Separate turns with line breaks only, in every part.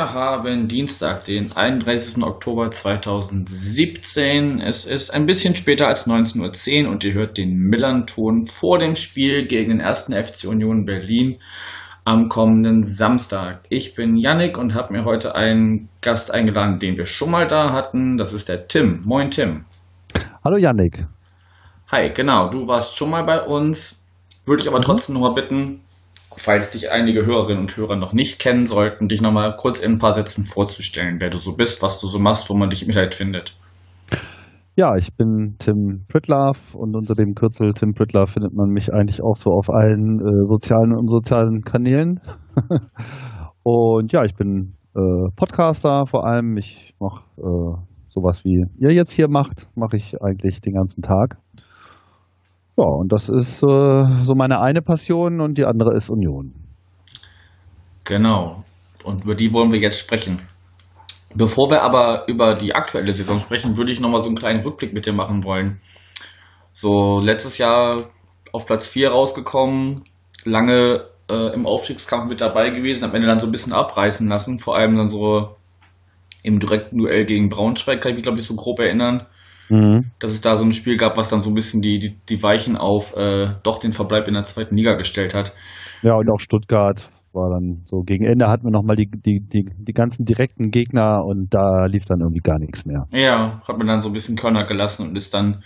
wir haben Dienstag, den 31. Oktober 2017. Es ist ein bisschen später als 19.10 Uhr und ihr hört den Millern-Ton vor dem Spiel gegen den 1. FC Union Berlin am kommenden Samstag. Ich bin Yannick und habe mir heute einen Gast eingeladen, den wir schon mal da hatten. Das ist der Tim. Moin Tim.
Hallo Yannick.
Hi, genau. Du warst schon mal bei uns. Würde ich aber mhm. trotzdem noch mal bitten, falls dich einige Hörerinnen und Hörer noch nicht kennen sollten, dich noch mal kurz in ein paar Sätzen vorzustellen, wer du so bist, was du so machst, wo man dich im Internet findet.
Ja, ich bin Tim Pritlove und unter dem Kürzel Tim Pritlove findet man mich eigentlich auch so auf allen äh, sozialen und unsozialen Kanälen. und ja, ich bin äh, Podcaster vor allem. Ich mache äh, sowas wie ihr jetzt hier macht, mache ich eigentlich den ganzen Tag. Ja, und das ist äh, so meine eine Passion und die andere ist Union.
Genau. Und über die wollen wir jetzt sprechen. Bevor wir aber über die aktuelle Saison sprechen, würde ich nochmal so einen kleinen Rückblick mit dir machen wollen. So, letztes Jahr auf Platz 4 rausgekommen, lange äh, im Aufstiegskampf mit dabei gewesen, am Ende dann so ein bisschen abreißen lassen, vor allem dann so im direkten Duell gegen Braunschweig, kann ich mich glaube ich so grob erinnern, mhm. dass es da so ein Spiel gab, was dann so ein bisschen die, die, die Weichen auf äh, doch den Verbleib in der zweiten Liga gestellt hat.
Ja, und auch Stuttgart war dann so gegen Ende hatten wir nochmal die, die, die, die ganzen direkten Gegner und da lief dann irgendwie gar nichts mehr.
Ja, hat man dann so ein bisschen Körner gelassen und ist dann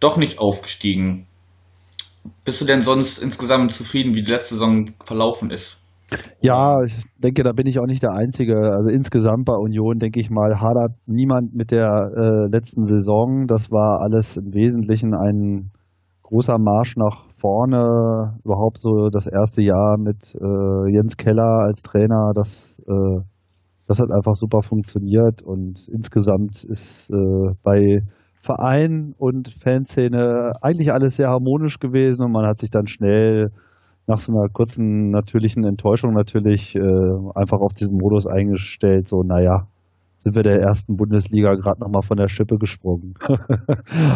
doch nicht aufgestiegen. Bist du denn sonst insgesamt zufrieden, wie die letzte Saison verlaufen ist?
Ja, ich denke, da bin ich auch nicht der Einzige. Also insgesamt bei Union, denke ich mal, hadert niemand mit der äh, letzten Saison. Das war alles im Wesentlichen ein großer Marsch nach vorne. Überhaupt so das erste Jahr mit äh, Jens Keller als Trainer, das, äh, das hat einfach super funktioniert und insgesamt ist äh, bei Verein und Fanszene eigentlich alles sehr harmonisch gewesen und man hat sich dann schnell nach so einer kurzen natürlichen Enttäuschung natürlich äh, einfach auf diesen Modus eingestellt, so naja, sind wir der ersten Bundesliga gerade nochmal von der Schippe gesprungen. ja.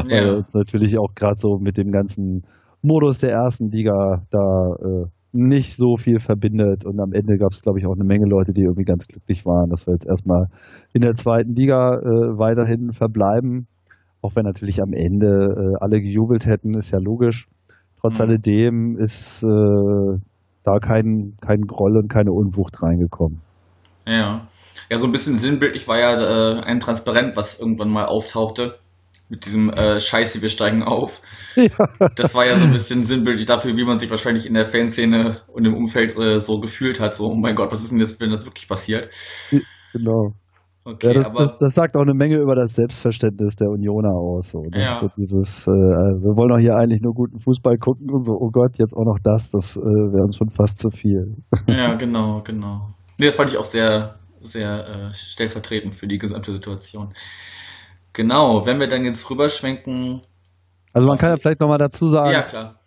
Weil uns natürlich auch gerade so mit dem ganzen Modus der ersten Liga da äh, nicht so viel verbindet. Und am Ende gab es, glaube ich, auch eine Menge Leute, die irgendwie ganz glücklich waren, dass wir jetzt erstmal in der zweiten Liga äh, weiterhin verbleiben. Auch wenn natürlich am Ende äh, alle gejubelt hätten, ist ja logisch. Trotz mhm. alledem ist äh, da kein, kein Groll und keine Unwucht reingekommen.
Ja. Ja, so ein bisschen sinnbildlich war ja äh, ein Transparent, was irgendwann mal auftauchte. Mit diesem äh, Scheiße, wir steigen auf. Ja. Das war ja so ein bisschen sinnbildlich dafür, wie man sich wahrscheinlich in der Fanszene und im Umfeld äh, so gefühlt hat. So, oh mein Gott, was ist denn jetzt, wenn das wirklich passiert?
Genau. Okay, ja, das, aber, das, das, sagt auch eine Menge über das Selbstverständnis der Unioner aus. So, ja. so dieses, äh, wir wollen doch hier eigentlich nur guten Fußball gucken und so, oh Gott, jetzt auch noch das, das äh, wäre uns schon fast zu viel.
Ja, genau, genau. Nee, das fand ich auch sehr, sehr äh, stellvertretend für die gesamte Situation. Genau, wenn wir dann jetzt rüberschwenken.
Also man kann ja vielleicht nochmal dazu sagen, ja, klar.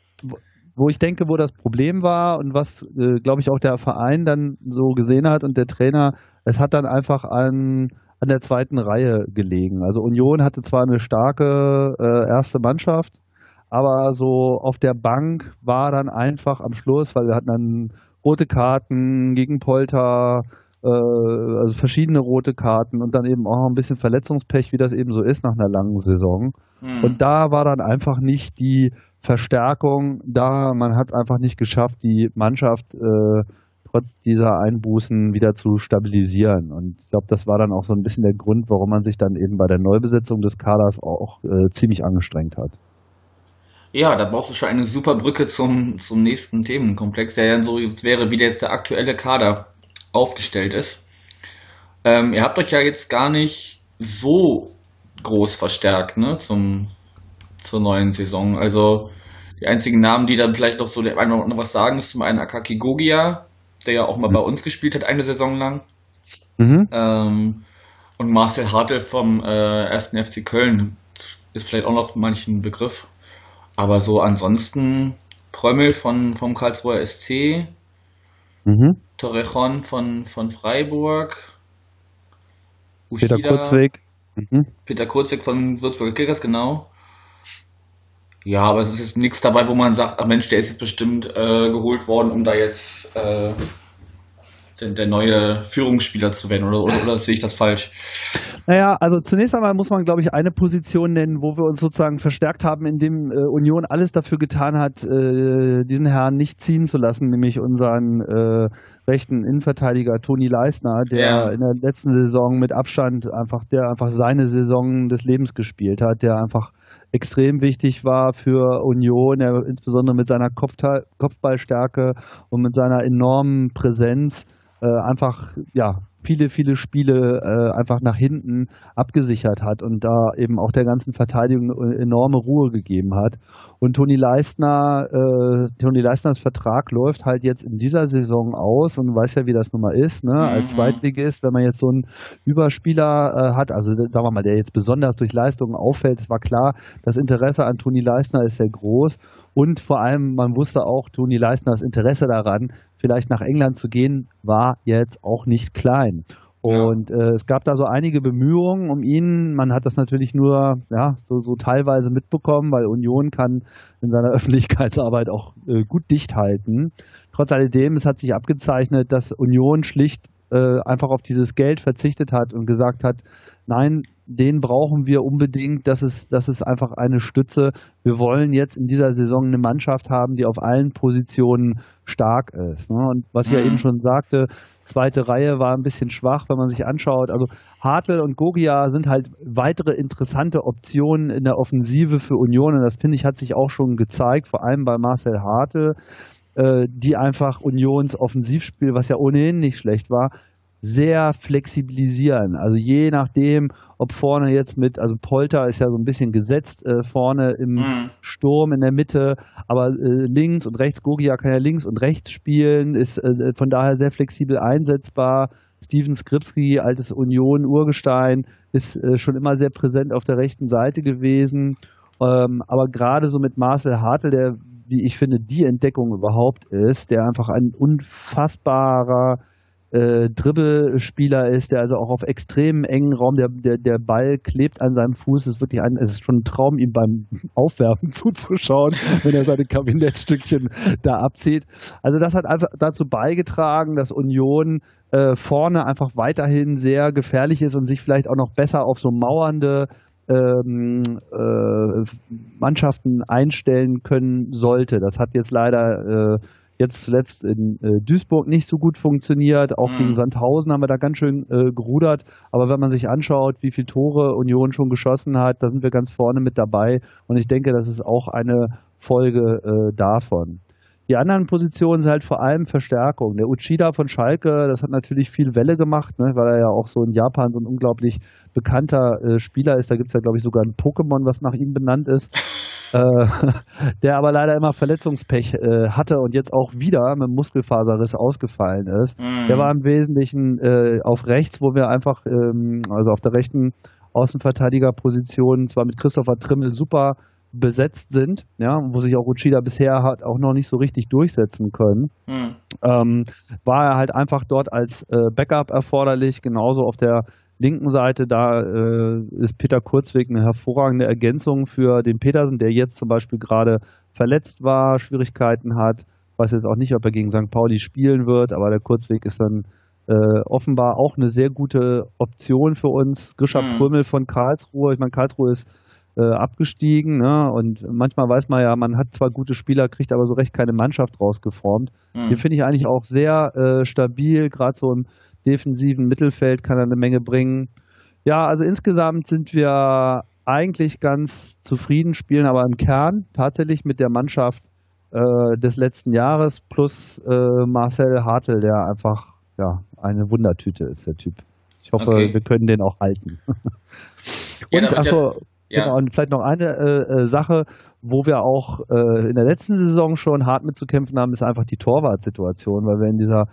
Wo ich denke, wo das Problem war und was, äh, glaube ich, auch der Verein dann so gesehen hat und der Trainer, es hat dann einfach an, an der zweiten Reihe gelegen. Also Union hatte zwar eine starke äh, erste Mannschaft, aber so auf der Bank war dann einfach am Schluss, weil wir hatten dann rote Karten gegen Polter, äh, also verschiedene rote Karten und dann eben auch ein bisschen Verletzungspech, wie das eben so ist nach einer langen Saison. Mhm. Und da war dann einfach nicht die Verstärkung da. Man hat es einfach nicht geschafft, die Mannschaft äh, trotz dieser Einbußen wieder zu stabilisieren. Und ich glaube, das war dann auch so ein bisschen der Grund, warum man sich dann eben bei der Neubesetzung des Kaders auch äh, ziemlich angestrengt hat.
Ja, da brauchst du schon eine super Brücke zum, zum nächsten Themenkomplex, der ja so wäre, wie jetzt der aktuelle Kader aufgestellt ist. Ähm, ihr habt euch ja jetzt gar nicht so groß verstärkt, ne, zum, zur neuen Saison. Also die einzigen Namen, die dann vielleicht noch so der eine oder was sagen, ist zum einen Akaki Gogia, der ja auch mal mhm. bei uns gespielt hat, eine Saison lang. Mhm. Ähm, und Marcel Hartl vom äh, 1. FC Köln ist vielleicht auch noch manchen Begriff. Aber so ansonsten Prömmel von, vom Karlsruher SC, mhm. Torrejon von, von Freiburg.
Uschida, Peter Kurzweg.
Mhm. Peter Kurzweg von Würzburger Kickers, genau. Ja, aber es ist jetzt nichts dabei, wo man sagt, ach Mensch, der ist jetzt bestimmt äh, geholt worden, um da jetzt äh, der, der neue Führungsspieler zu werden, oder, oder, oder sehe ich das falsch?
Naja, also zunächst einmal muss man, glaube ich, eine Position nennen, wo wir uns sozusagen verstärkt haben, indem äh, Union alles dafür getan hat, äh, diesen Herrn nicht ziehen zu lassen, nämlich unseren äh, rechten Innenverteidiger Toni Leisner, der ja. in der letzten Saison mit Abstand einfach, der einfach seine Saison des Lebens gespielt hat, der einfach extrem wichtig war für Union, er, insbesondere mit seiner Kopfballstärke und mit seiner enormen Präsenz äh, einfach ja viele, viele Spiele äh, einfach nach hinten abgesichert hat und da eben auch der ganzen Verteidigung enorme Ruhe gegeben hat. Und Toni Leistner, äh, Toni Leistners Vertrag läuft halt jetzt in dieser Saison aus und weiß ja, wie das nun mal ist, ne? Mhm. Als Zweitligist, wenn man jetzt so einen Überspieler äh, hat, also sagen wir mal, der jetzt besonders durch Leistungen auffällt, es war klar, das Interesse an Toni Leistner ist sehr groß und vor allem, man wusste auch, Toni Leistners Interesse daran, vielleicht nach England zu gehen, war jetzt auch nicht klein. Und äh, es gab da so einige Bemühungen um ihn. Man hat das natürlich nur ja, so, so teilweise mitbekommen, weil Union kann in seiner Öffentlichkeitsarbeit auch äh, gut dicht halten. Trotz alledem, es hat sich abgezeichnet, dass Union schlicht äh, einfach auf dieses Geld verzichtet hat und gesagt hat, nein, den brauchen wir unbedingt, das ist, das ist einfach eine Stütze. Wir wollen jetzt in dieser Saison eine Mannschaft haben, die auf allen Positionen stark ist. Ne? Und was ich mhm. ja eben schon sagte, zweite Reihe war ein bisschen schwach, wenn man sich anschaut. Also Hartl und Gogia sind halt weitere interessante Optionen in der Offensive für Union und das finde ich hat sich auch schon gezeigt, vor allem bei Marcel Hartl, äh, die einfach Unions Offensivspiel, was ja ohnehin nicht schlecht war, sehr flexibilisieren. Also je nachdem, ob vorne jetzt mit, also Polter ist ja so ein bisschen gesetzt äh, vorne im mhm. Sturm in der Mitte, aber äh, links und rechts, Gogia kann ja links und rechts spielen, ist äh, von daher sehr flexibel einsetzbar. Steven Skripski, altes Union-Urgestein, ist äh, schon immer sehr präsent auf der rechten Seite gewesen. Ähm, aber gerade so mit Marcel Hartl, der, wie ich finde, die Entdeckung überhaupt ist, der einfach ein unfassbarer äh, Dribbelspieler ist, der also auch auf extrem engen Raum, der, der, der Ball klebt an seinem Fuß. Ist wirklich ein, es ist schon ein Traum, ihm beim Aufwerfen zuzuschauen, wenn er seine Kabinettstückchen da abzieht. Also das hat einfach dazu beigetragen, dass Union äh, vorne einfach weiterhin sehr gefährlich ist und sich vielleicht auch noch besser auf so mauernde ähm, äh, Mannschaften einstellen können sollte. Das hat jetzt leider äh, jetzt zuletzt in äh, Duisburg nicht so gut funktioniert. Auch mhm. gegen Sandhausen haben wir da ganz schön äh, gerudert. Aber wenn man sich anschaut, wie viele Tore Union schon geschossen hat, da sind wir ganz vorne mit dabei. Und ich denke, das ist auch eine Folge äh, davon. Die anderen Positionen sind halt vor allem Verstärkung. Der Uchida von Schalke, das hat natürlich viel Welle gemacht, ne, weil er ja auch so in Japan so ein unglaublich bekannter äh, Spieler ist. Da gibt es ja, glaube ich, sogar ein Pokémon, was nach ihm benannt ist. äh, der aber leider immer Verletzungspech äh, hatte und jetzt auch wieder mit Muskelfaserriss ausgefallen ist. Mhm. Der war im Wesentlichen äh, auf rechts, wo wir einfach, ähm, also auf der rechten Außenverteidigerposition, zwar mit Christopher Trimmel super besetzt sind, ja, wo sich auch Uchida bisher hat auch noch nicht so richtig durchsetzen können, mhm. ähm, war er halt einfach dort als äh, Backup erforderlich, genauso auf der linken Seite, da äh, ist Peter Kurzweg eine hervorragende Ergänzung für den Petersen, der jetzt zum Beispiel gerade verletzt war, Schwierigkeiten hat. Weiß jetzt auch nicht, ob er gegen St. Pauli spielen wird, aber der Kurzweg ist dann äh, offenbar auch eine sehr gute Option für uns. Grisha mhm. Prömel von Karlsruhe, ich meine, Karlsruhe ist äh, abgestiegen. Ne? Und manchmal weiß man ja, man hat zwar gute Spieler, kriegt aber so recht keine Mannschaft rausgeformt. Mhm. Den finde ich eigentlich auch sehr äh, stabil, gerade so im defensiven Mittelfeld kann er eine Menge bringen. Ja, also insgesamt sind wir eigentlich ganz zufrieden, spielen aber im Kern tatsächlich mit der Mannschaft äh, des letzten Jahres plus äh, Marcel Hartl, der einfach ja, eine Wundertüte ist, der Typ. Ich hoffe, okay. wir können den auch halten. und ja, achso, ja. Genau, und vielleicht noch eine äh, äh, Sache, wo wir auch äh, in der letzten Saison schon hart mitzukämpfen haben, ist einfach die Torwartsituation, weil wir in dieser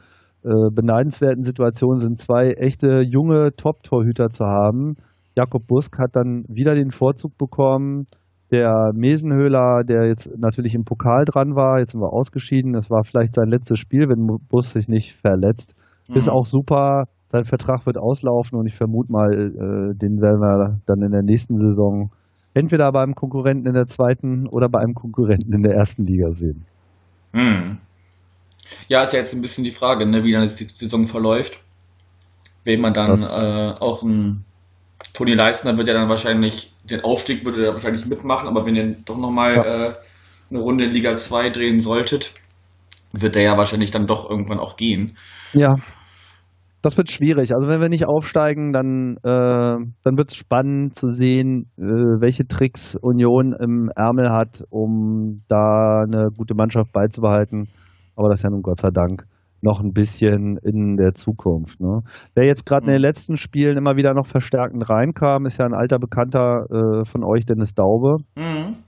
äh, beneidenswerten Situation sind, zwei echte junge Top-Torhüter zu haben. Jakob Busk hat dann wieder den Vorzug bekommen. Der Mesenhöhler, der jetzt natürlich im Pokal dran war, jetzt sind wir ausgeschieden. Das war vielleicht sein letztes Spiel, wenn Busk sich nicht verletzt. Mhm. Ist auch super. Sein Vertrag wird auslaufen und ich vermute mal, äh, den werden wir dann in der nächsten Saison entweder beim Konkurrenten in der zweiten oder bei einem Konkurrenten in der ersten Liga sehen.
Mhm. Ja, ist ja jetzt ein bisschen die Frage, ne, wie dann die Saison verläuft. Wenn man dann äh, auch ein Toni Leistner wird ja dann wahrscheinlich, den Aufstieg würde er wahrscheinlich mitmachen, aber wenn ihr doch nochmal ja. äh, eine Runde in Liga 2 drehen solltet, wird er ja wahrscheinlich dann doch irgendwann auch gehen.
Ja. Das wird schwierig. Also wenn wir nicht aufsteigen, dann, äh, dann wird es spannend zu sehen, äh, welche Tricks Union im Ärmel hat, um da eine gute Mannschaft beizubehalten. Aber das ist ja nun Gott sei Dank noch ein bisschen in der Zukunft. Ne? Wer jetzt gerade in den mhm. letzten Spielen immer wieder noch verstärkend reinkam, ist ja ein alter Bekannter äh, von euch, Dennis Daube. Mhm.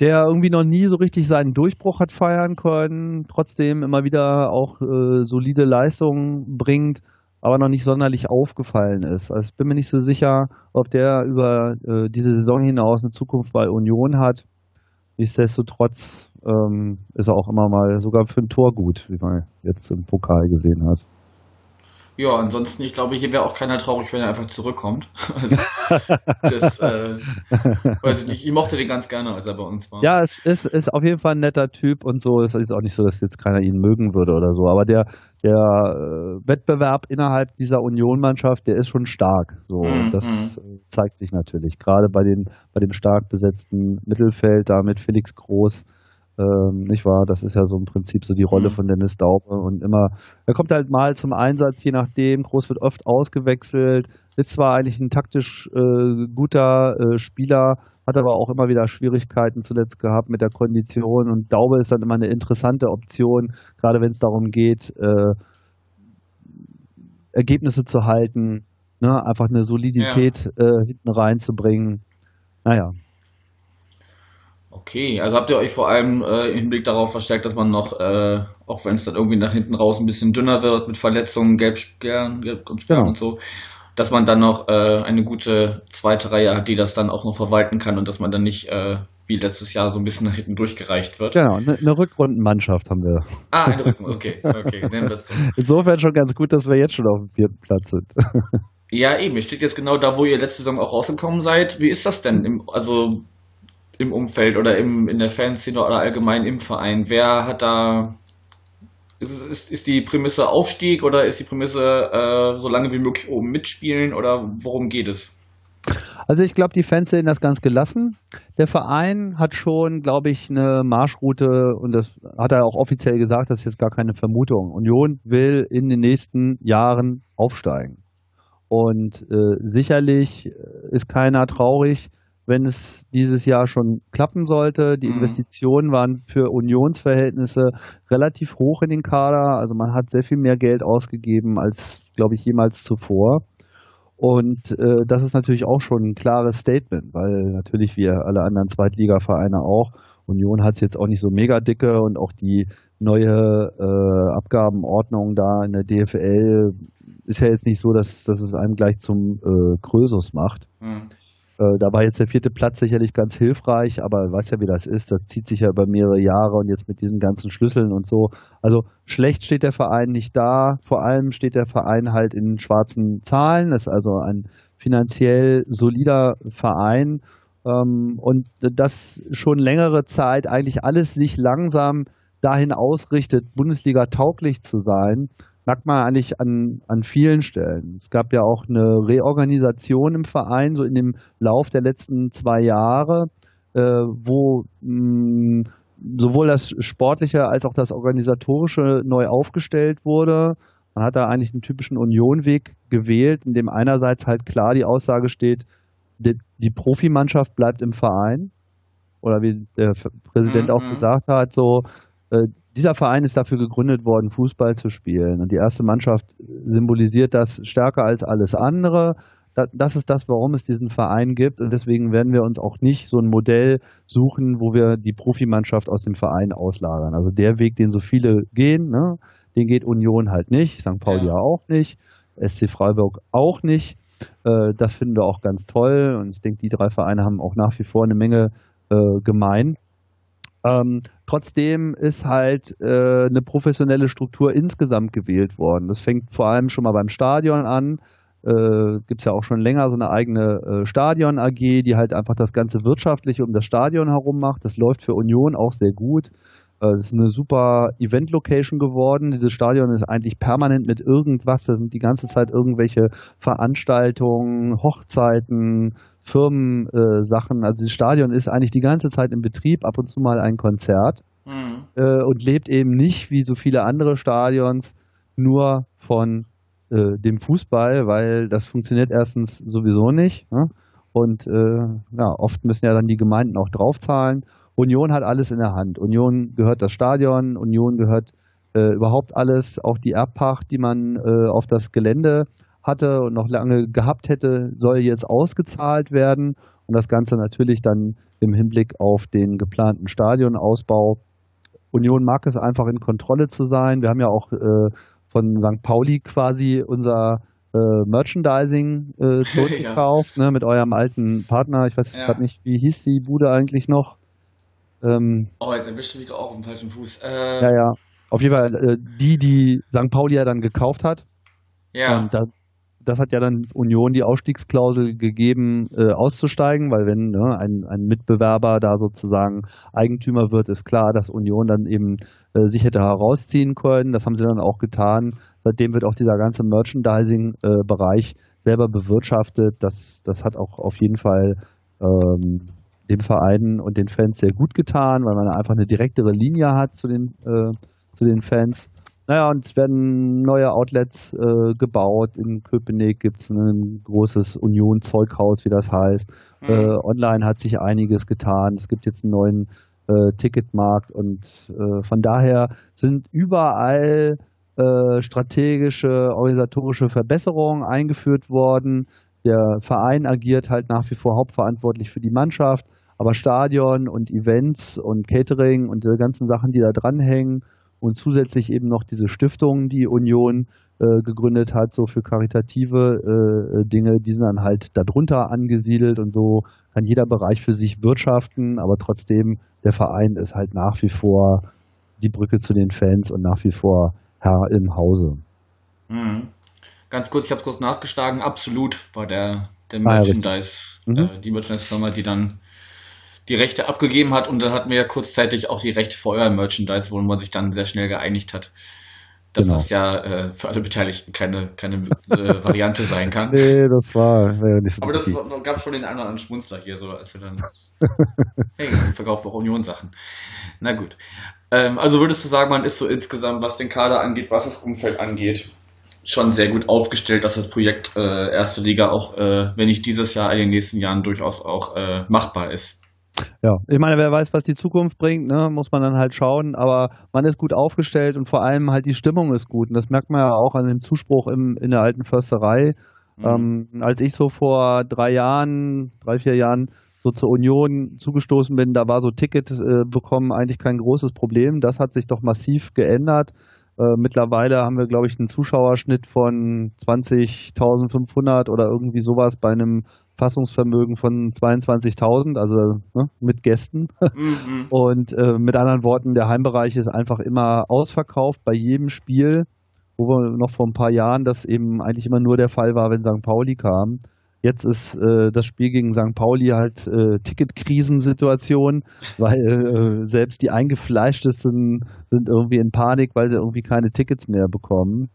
Der irgendwie noch nie so richtig seinen Durchbruch hat feiern können, trotzdem immer wieder auch äh, solide Leistungen bringt, aber noch nicht sonderlich aufgefallen ist. Also ich bin mir nicht so sicher, ob der über äh, diese Saison hinaus eine Zukunft bei Union hat. Nichtsdestotrotz ähm, ist er auch immer mal sogar für ein Tor gut, wie man jetzt im Pokal gesehen hat.
Ja, ansonsten, ich glaube, hier wäre auch keiner traurig, wenn er einfach zurückkommt. Also, das, äh, weiß ich nicht, ich mochte den ganz gerne, als er bei uns war.
Ja, es ist, ist auf jeden Fall ein netter Typ und so. Es ist auch nicht so, dass jetzt keiner ihn mögen würde oder so. Aber der, der äh, Wettbewerb innerhalb dieser Union-Mannschaft, der ist schon stark. So, mhm. das mhm. zeigt sich natürlich. Gerade bei, den, bei dem stark besetzten Mittelfeld, da mit Felix Groß, ähm, nicht wahr? Das ist ja so im Prinzip so die Rolle mhm. von Dennis Daube und immer, er kommt halt mal zum Einsatz, je nachdem. Groß wird oft ausgewechselt, ist zwar eigentlich ein taktisch äh, guter äh, Spieler, hat aber auch immer wieder Schwierigkeiten zuletzt gehabt mit der Kondition und Daube ist dann immer eine interessante Option, gerade wenn es darum geht, äh, Ergebnisse zu halten, ne? einfach eine Solidität ja. Äh, hinten reinzubringen. Naja,
Okay, also habt ihr euch vor allem äh, im Hinblick darauf verstärkt, dass man noch, äh, auch wenn es dann irgendwie nach hinten raus ein bisschen dünner wird mit Verletzungen, Gelbsperren, Gelb und Sperren genau. und so, dass man dann noch äh, eine gute zweite Reihe hat, die das dann auch noch verwalten kann und dass man dann nicht äh, wie letztes Jahr so ein bisschen nach hinten durchgereicht wird.
Genau, eine, eine Rückrundenmannschaft haben wir.
Ah, eine Rückrunde, okay, okay, nehmen wir
so. Insofern schon ganz gut, dass wir jetzt schon auf dem vierten Platz sind.
Ja, eben, ihr steht jetzt genau da, wo ihr letzte Saison auch rausgekommen seid. Wie ist das denn? Im, also im Umfeld oder im, in der Fanszene oder allgemein im Verein? Wer hat da. Ist, ist, die Prämisse Aufstieg oder ist die Prämisse äh, so lange wie möglich oben mitspielen oder worum geht es?
Also ich glaube, die Fans sehen das ganz gelassen. Der Verein hat schon, glaube ich, eine Marschroute und das hat er auch offiziell gesagt, das ist jetzt gar keine Vermutung. Union will in den nächsten Jahren aufsteigen. Und äh, sicherlich ist keiner traurig, wenn es dieses Jahr schon klappen sollte. Die mhm. Investitionen waren für Unionsverhältnisse relativ hoch in den Kader. Also man hat sehr viel mehr Geld ausgegeben als, glaube ich, jemals zuvor. Und äh, das ist natürlich auch schon ein klares Statement, weil natürlich wie alle anderen Zweitligavereine auch, Union hat es jetzt auch nicht so mega dicke und auch die neue äh, Abgabenordnung da in der DFL ist ja jetzt nicht so, dass, dass es einem gleich zum äh, Krösus macht. Mhm. Äh, da war jetzt der vierte Platz sicherlich ganz hilfreich, aber weiß ja, wie das ist. Das zieht sich ja über mehrere Jahre und jetzt mit diesen ganzen Schlüsseln und so. Also schlecht steht der Verein nicht da. Vor allem steht der Verein halt in schwarzen Zahlen. Das ist also ein finanziell solider Verein. Ähm, und das schon längere Zeit eigentlich alles sich langsam dahin ausrichtet, Bundesliga tauglich zu sein merkt man eigentlich an, an vielen Stellen. Es gab ja auch eine Reorganisation im Verein, so in dem Lauf der letzten zwei Jahre, äh, wo mh, sowohl das Sportliche als auch das Organisatorische neu aufgestellt wurde. Man hat da eigentlich einen typischen Unionweg gewählt, in dem einerseits halt klar die Aussage steht, die, die Profimannschaft bleibt im Verein. Oder wie der Präsident mhm. auch gesagt hat, so, dieser Verein ist dafür gegründet worden, Fußball zu spielen. Und die erste Mannschaft symbolisiert das stärker als alles andere. Das ist das, warum es diesen Verein gibt. Und deswegen werden wir uns auch nicht so ein Modell suchen, wo wir die Profimannschaft aus dem Verein auslagern. Also der Weg, den so viele gehen, ne, den geht Union halt nicht, St. Pauli ja. auch nicht, SC Freiburg auch nicht. Äh, das finden wir auch ganz toll. Und ich denke, die drei Vereine haben auch nach wie vor eine Menge äh, gemein. Ähm, trotzdem ist halt äh, eine professionelle Struktur insgesamt gewählt worden. Das fängt vor allem schon mal beim Stadion an. Äh, Gibt es ja auch schon länger so eine eigene äh, Stadion AG, die halt einfach das ganze Wirtschaftliche um das Stadion herum macht. Das läuft für Union auch sehr gut. Äh, es ist eine super Event-Location geworden. Dieses Stadion ist eigentlich permanent mit irgendwas. Da sind die ganze Zeit irgendwelche Veranstaltungen, Hochzeiten, Firmensachen. Äh, also dieses Stadion ist eigentlich die ganze Zeit in Betrieb, ab und zu mal ein Konzert. Mhm. Äh, und lebt eben nicht wie so viele andere Stadions nur von äh, dem Fußball, weil das funktioniert erstens sowieso nicht. Ne? Und äh, ja, oft müssen ja dann die Gemeinden auch draufzahlen. Union hat alles in der Hand. Union gehört das Stadion, Union gehört äh, überhaupt alles, auch die Erbpacht, die man äh, auf das Gelände hatte und noch lange gehabt hätte, soll jetzt ausgezahlt werden. Und das Ganze natürlich dann im Hinblick auf den geplanten Stadionausbau. Union mag es einfach in Kontrolle zu sein. Wir haben ja auch äh, von St. Pauli quasi unser äh, Merchandising äh, zurückgekauft, ja. ne, mit eurem alten Partner. Ich weiß jetzt ja. gerade nicht, wie hieß die Bude eigentlich noch?
Ähm, oh, jetzt erwischt mich auch auf dem falschen Fuß.
Äh, ja, ja. Auf jeden Fall äh, die, die St. Pauli ja dann gekauft hat.
Ja. Und
da, das hat ja dann Union die Ausstiegsklausel gegeben, äh, auszusteigen, weil wenn ne, ein, ein Mitbewerber da sozusagen Eigentümer wird, ist klar, dass Union dann eben äh, sich hätte herausziehen können. Das haben sie dann auch getan. Seitdem wird auch dieser ganze Merchandising-Bereich äh, selber bewirtschaftet. Das, das hat auch auf jeden Fall ähm, dem Verein und den Fans sehr gut getan, weil man einfach eine direktere Linie hat zu den, äh, zu den Fans. Naja, und es werden neue Outlets äh, gebaut. In Köpenick gibt es ein großes Union-Zeughaus, wie das heißt. Mhm. Äh, online hat sich einiges getan. Es gibt jetzt einen neuen äh, Ticketmarkt und äh, von daher sind überall äh, strategische, organisatorische Verbesserungen eingeführt worden. Der Verein agiert halt nach wie vor hauptverantwortlich für die Mannschaft. Aber Stadion und Events und Catering und diese ganzen Sachen, die da dranhängen und zusätzlich eben noch diese Stiftung, die Union äh, gegründet hat, so für karitative äh, Dinge, die sind dann halt darunter angesiedelt und so. Kann jeder Bereich für sich wirtschaften, aber trotzdem der Verein ist halt nach wie vor die Brücke zu den Fans und nach wie vor Herr im Hause.
Mhm. Ganz kurz, ich habe kurz nachgeschlagen, absolut war der, der Merchandise, ah, ja, äh, die Merchandise-Firma, die dann die Rechte abgegeben hat und dann hatten wir ja kurzzeitig auch die Rechte für euer Merchandise, wo man sich dann sehr schnell geeinigt hat, dass genau. das ja äh, für alle Beteiligten keine, keine äh, Variante sein kann.
Nee, das war
äh, nicht so Aber das war, gab schon den einen oder anderen Schmunzler hier, so als wir dann hey, verkauft auch Union-Sachen. Na gut. Ähm, also würdest du sagen, man ist so insgesamt, was den Kader angeht, was das Umfeld angeht, schon sehr gut aufgestellt, dass das Projekt äh, Erste Liga auch, äh, wenn nicht dieses Jahr, in den nächsten Jahren durchaus auch äh, machbar ist.
Ja, ich meine, wer weiß, was die Zukunft bringt, ne, muss man dann halt schauen. Aber man ist gut aufgestellt und vor allem halt die Stimmung ist gut. Und das merkt man ja auch an dem Zuspruch im, in der alten Försterei. Mhm. Ähm, als ich so vor drei Jahren, drei, vier Jahren so zur Union zugestoßen bin, da war so Ticket äh, bekommen eigentlich kein großes Problem. Das hat sich doch massiv geändert. Äh, mittlerweile haben wir, glaube ich, einen Zuschauerschnitt von 20.500 oder irgendwie sowas bei einem Fassungsvermögen von 22.000, also ne, mit Gästen. Mhm. Und äh, mit anderen Worten, der Heimbereich ist einfach immer ausverkauft bei jedem Spiel, wo wir noch vor ein paar Jahren das eben eigentlich immer nur der Fall war, wenn St. Pauli kam. Jetzt ist äh, das Spiel gegen St. Pauli halt äh, Ticketkrisensituation, weil äh, selbst die eingefleischtesten sind irgendwie in Panik, weil sie irgendwie keine Tickets mehr bekommen.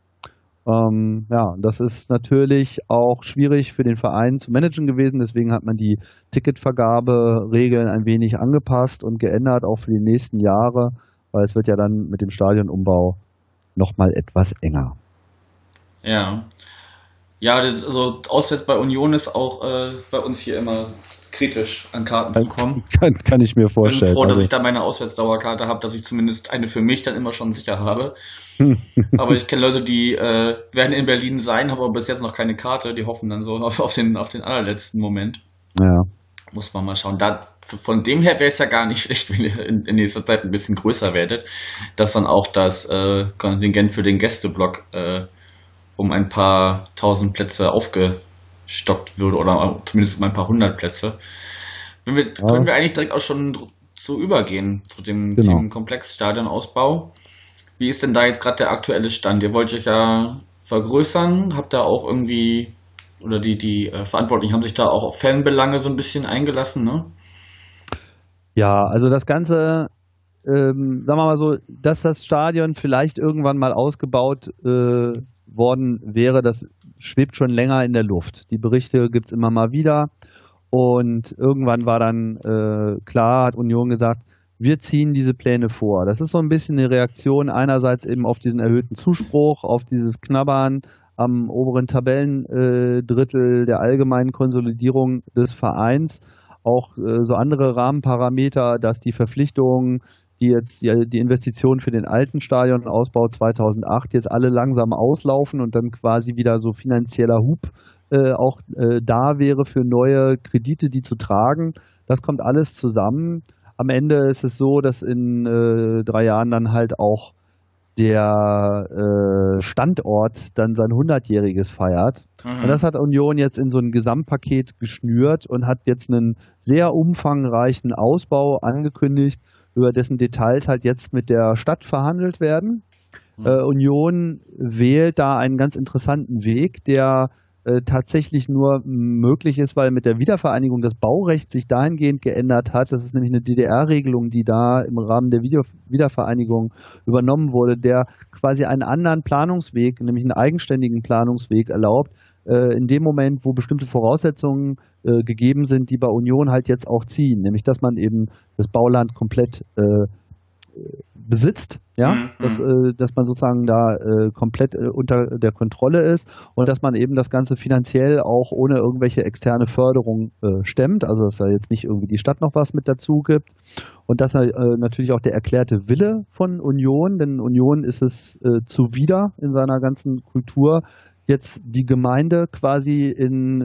Ähm, ja, das ist natürlich auch schwierig für den Verein zu managen gewesen. Deswegen hat man die Ticketvergaberegeln ein wenig angepasst und geändert, auch für die nächsten Jahre, weil es wird ja dann mit dem Stadionumbau nochmal etwas enger.
Ja, ja, das, also auswärts bei Union ist auch äh, bei uns hier immer kritisch an Karten zu kommen.
Kann, kann ich mir vorstellen. Ich
bin froh, dass also. ich da meine Auswärtsdauerkarte habe, dass ich zumindest eine für mich dann immer schon sicher habe. aber ich kenne Leute, die äh, werden in Berlin sein, haben aber bis jetzt noch keine Karte. Die hoffen dann so auf, auf, den, auf den allerletzten Moment.
Ja.
Muss man mal schauen. Da, von dem her wäre es ja gar nicht schlecht, wenn ihr in, in, nächster Zeit ein bisschen größer werdet, dass dann auch das äh, Kontingent für den Gästeblock äh, um ein paar tausend Plätze aufgestockt würde oder zumindest um ein paar hundert Plätze. Wir, ja. Können wir eigentlich direkt auch schon zu übergehen, zu dem
Genau.
Themenkomplex Stadionausbau. Wie ist denn da jetzt gerade der aktuelle Stand? Ihr wollt euch ja vergrößern, habt da auch irgendwie, oder die, die äh, Verantwortlichen haben sich da auch auf Fanbelange so ein bisschen eingelassen, ne?
Ja, also das Ganze, ähm, sagen wir mal so, dass das Stadion vielleicht irgendwann mal ausgebaut äh, worden wäre, das schwebt schon länger in der Luft. Die Berichte gibt's immer mal wieder. Und irgendwann war dann äh, klar, hat Union gesagt, wir ziehen diese Pläne vor. Das ist so ein bisschen eine Reaktion einerseits eben auf diesen erhöhten Zuspruch, auf dieses Knabbern am oberen Tabellendrittel äh, der allgemeinen Konsolidierung des Vereins, auch äh, so andere Rahmenparameter, dass die Verpflichtungen, die jetzt die, die Investitionen für den alten Stadionausbau 2008 jetzt alle langsam auslaufen und dann quasi wieder so finanzieller Hub äh, auch äh, da wäre für neue Kredite, die zu tragen. Das kommt alles zusammen. Am Ende ist es so, dass in äh, drei Jahren dann halt auch der äh, Standort dann sein 100-jähriges feiert.
Mhm.
Und das hat Union jetzt in so ein Gesamtpaket geschnürt und hat jetzt einen sehr umfangreichen Ausbau angekündigt, über dessen Details halt jetzt mit der Stadt verhandelt werden.
Mhm.
Äh, Union wählt da einen ganz interessanten Weg, der äh, tatsächlich nur möglich ist, weil mit der Wiedervereinigung das Baurecht sich dahingehend geändert hat. Das ist nämlich eine DDR-Regelung, die da im Rahmen der Video Wiedervereinigung übernommen wurde, der quasi einen anderen Planungsweg, nämlich einen eigenständigen Planungsweg erlaubt, äh, in dem Moment, wo bestimmte Voraussetzungen äh, gegeben sind, die bei Union halt jetzt auch ziehen, nämlich dass man eben das Bauland komplett äh, besitzt, ja,
Mhm,
dass, äh, dass man sozusagen da äh, komplett äh, unter der Kontrolle ist und dass man eben das Ganze finanziell auch ohne irgendwelche externe Förderung äh, stemmt, also dass da jetzt nicht irgendwie die Stadt noch was mit dazu gibt. Und das äh, natürlich auch der erklärte Wille von Union, denn Union ist es äh, zuwider in seiner ganzen Kultur, jetzt die Gemeinde quasi in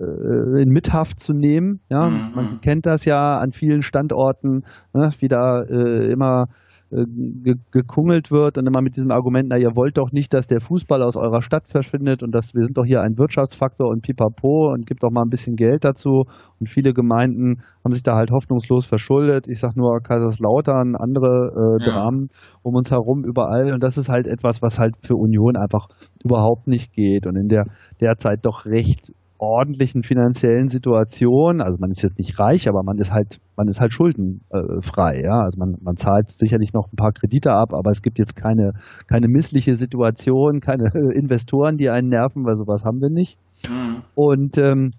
äh, in Mithaft zu nehmen. Ja,
Mhm.
man kennt das ja an vielen Standorten, ne, wie da äh, immer äh, ge gekungelt wird und immer mit diesem Argument, na, ihr wollt doch nicht, dass der Fußball aus eurer Stadt verschwindet und dass wir sind doch hier ein Wirtschaftsfaktor und pipapo und gibt doch mal ein bisschen Geld dazu. Und viele Gemeinden haben sich da halt hoffnungslos verschuldet. Ich sag nur Kaiserslautern, andere äh,
Ja.
Dramen um uns herum überall. Und das ist halt etwas, was halt für Union einfach überhaupt nicht geht. Und in der derzeit doch recht ordentlichen finanziellen Situation, also man ist jetzt nicht reich, aber man ist halt, man ist halt schuldenfrei, ja. Also man, man zahlt sicherlich noch ein paar Kredite ab, aber es gibt jetzt keine, keine missliche Situation, keine Investoren, die einen nerven, weil sowas haben wir nicht.
Mhm.
Und ähm,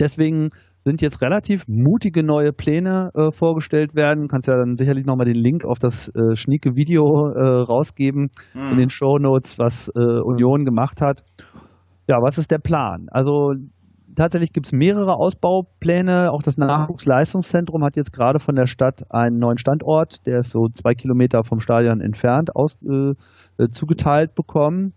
deswegen sind jetzt relativ mutige neue Pläne äh, vorgestellt werden. Du kannst ja dann sicherlich nochmal den Link auf das äh, schnieke Video äh, rausgeben in
Mhm.
den Show Notes, was äh, Union gemacht hat. Ja, was ist der Plan? Also tatsächlich gibt es mehrere Ausbaupläne. Auch das Nachwuchsleistungszentrum hat jetzt gerade von der Stadt einen neuen Standort, der ist so zwei Kilometer vom Stadion entfernt, aus, äh, äh, zugeteilt bekommen.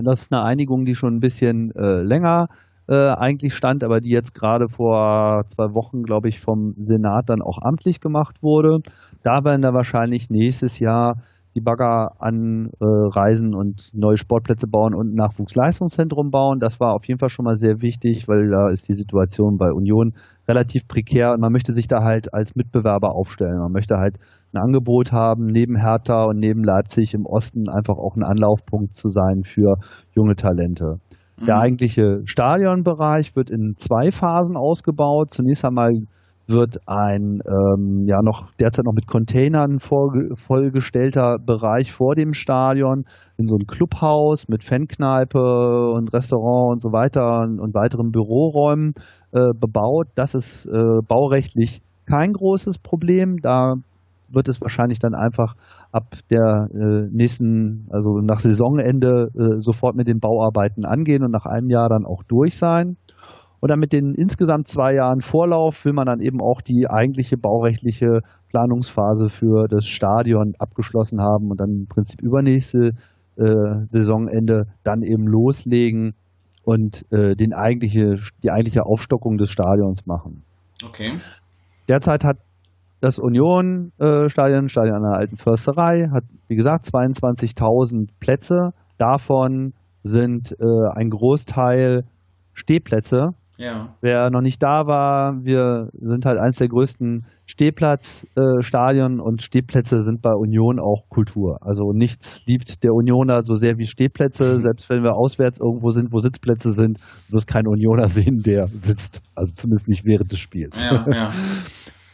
Das ist eine Einigung, die schon ein bisschen äh, länger äh, eigentlich stand, aber die jetzt gerade vor zwei Wochen, glaube ich, vom Senat dann auch amtlich gemacht wurde. Da werden da wahrscheinlich nächstes Jahr die Bagger anreisen und neue Sportplätze bauen und ein Nachwuchsleistungszentrum bauen. Das war auf jeden Fall schon mal sehr wichtig, weil da ist die Situation bei Union relativ prekär und man möchte sich da halt als Mitbewerber aufstellen. Man möchte halt ein Angebot haben, neben Hertha und neben Leipzig im Osten einfach auch ein Anlaufpunkt zu sein für junge Talente. Der
Mhm.
eigentliche Stadionbereich wird in zwei Phasen ausgebaut. Zunächst einmal wird ein ähm, ja noch derzeit noch mit Containern vollgestellter Bereich vor dem Stadion in so ein Clubhaus mit Fankneipe und Restaurant und so weiter und, und weiteren Büroräumen äh, bebaut. Das ist äh, baurechtlich kein großes Problem. Da wird es wahrscheinlich dann einfach ab der äh, nächsten, also nach Saisonende äh, sofort mit den Bauarbeiten angehen und nach einem Jahr dann auch durch sein. Und dann mit den insgesamt zwei Jahren Vorlauf will man dann eben auch die eigentliche baurechtliche Planungsphase für das Stadion abgeschlossen haben und dann im Prinzip übernächste äh, Saisonende dann eben loslegen und äh, den eigentliche, die eigentliche Aufstockung des Stadions machen.
Okay.
Derzeit hat das Union äh, Stadion, Stadion an der Alten Försterei, hat wie gesagt 22.000 Plätze. Davon sind äh, ein Großteil Stehplätze
Ja.
Wer noch nicht da war, wir sind halt eines der größten Stehplatzstadien äh, und Stehplätze sind bei Union auch Kultur. Also nichts liebt der Unioner so sehr wie Stehplätze. Selbst wenn wir auswärts irgendwo sind, wo Sitzplätze sind, wirst kein Unioner sehen, der sitzt. Also zumindest nicht während des Spiels.
Ja, ja.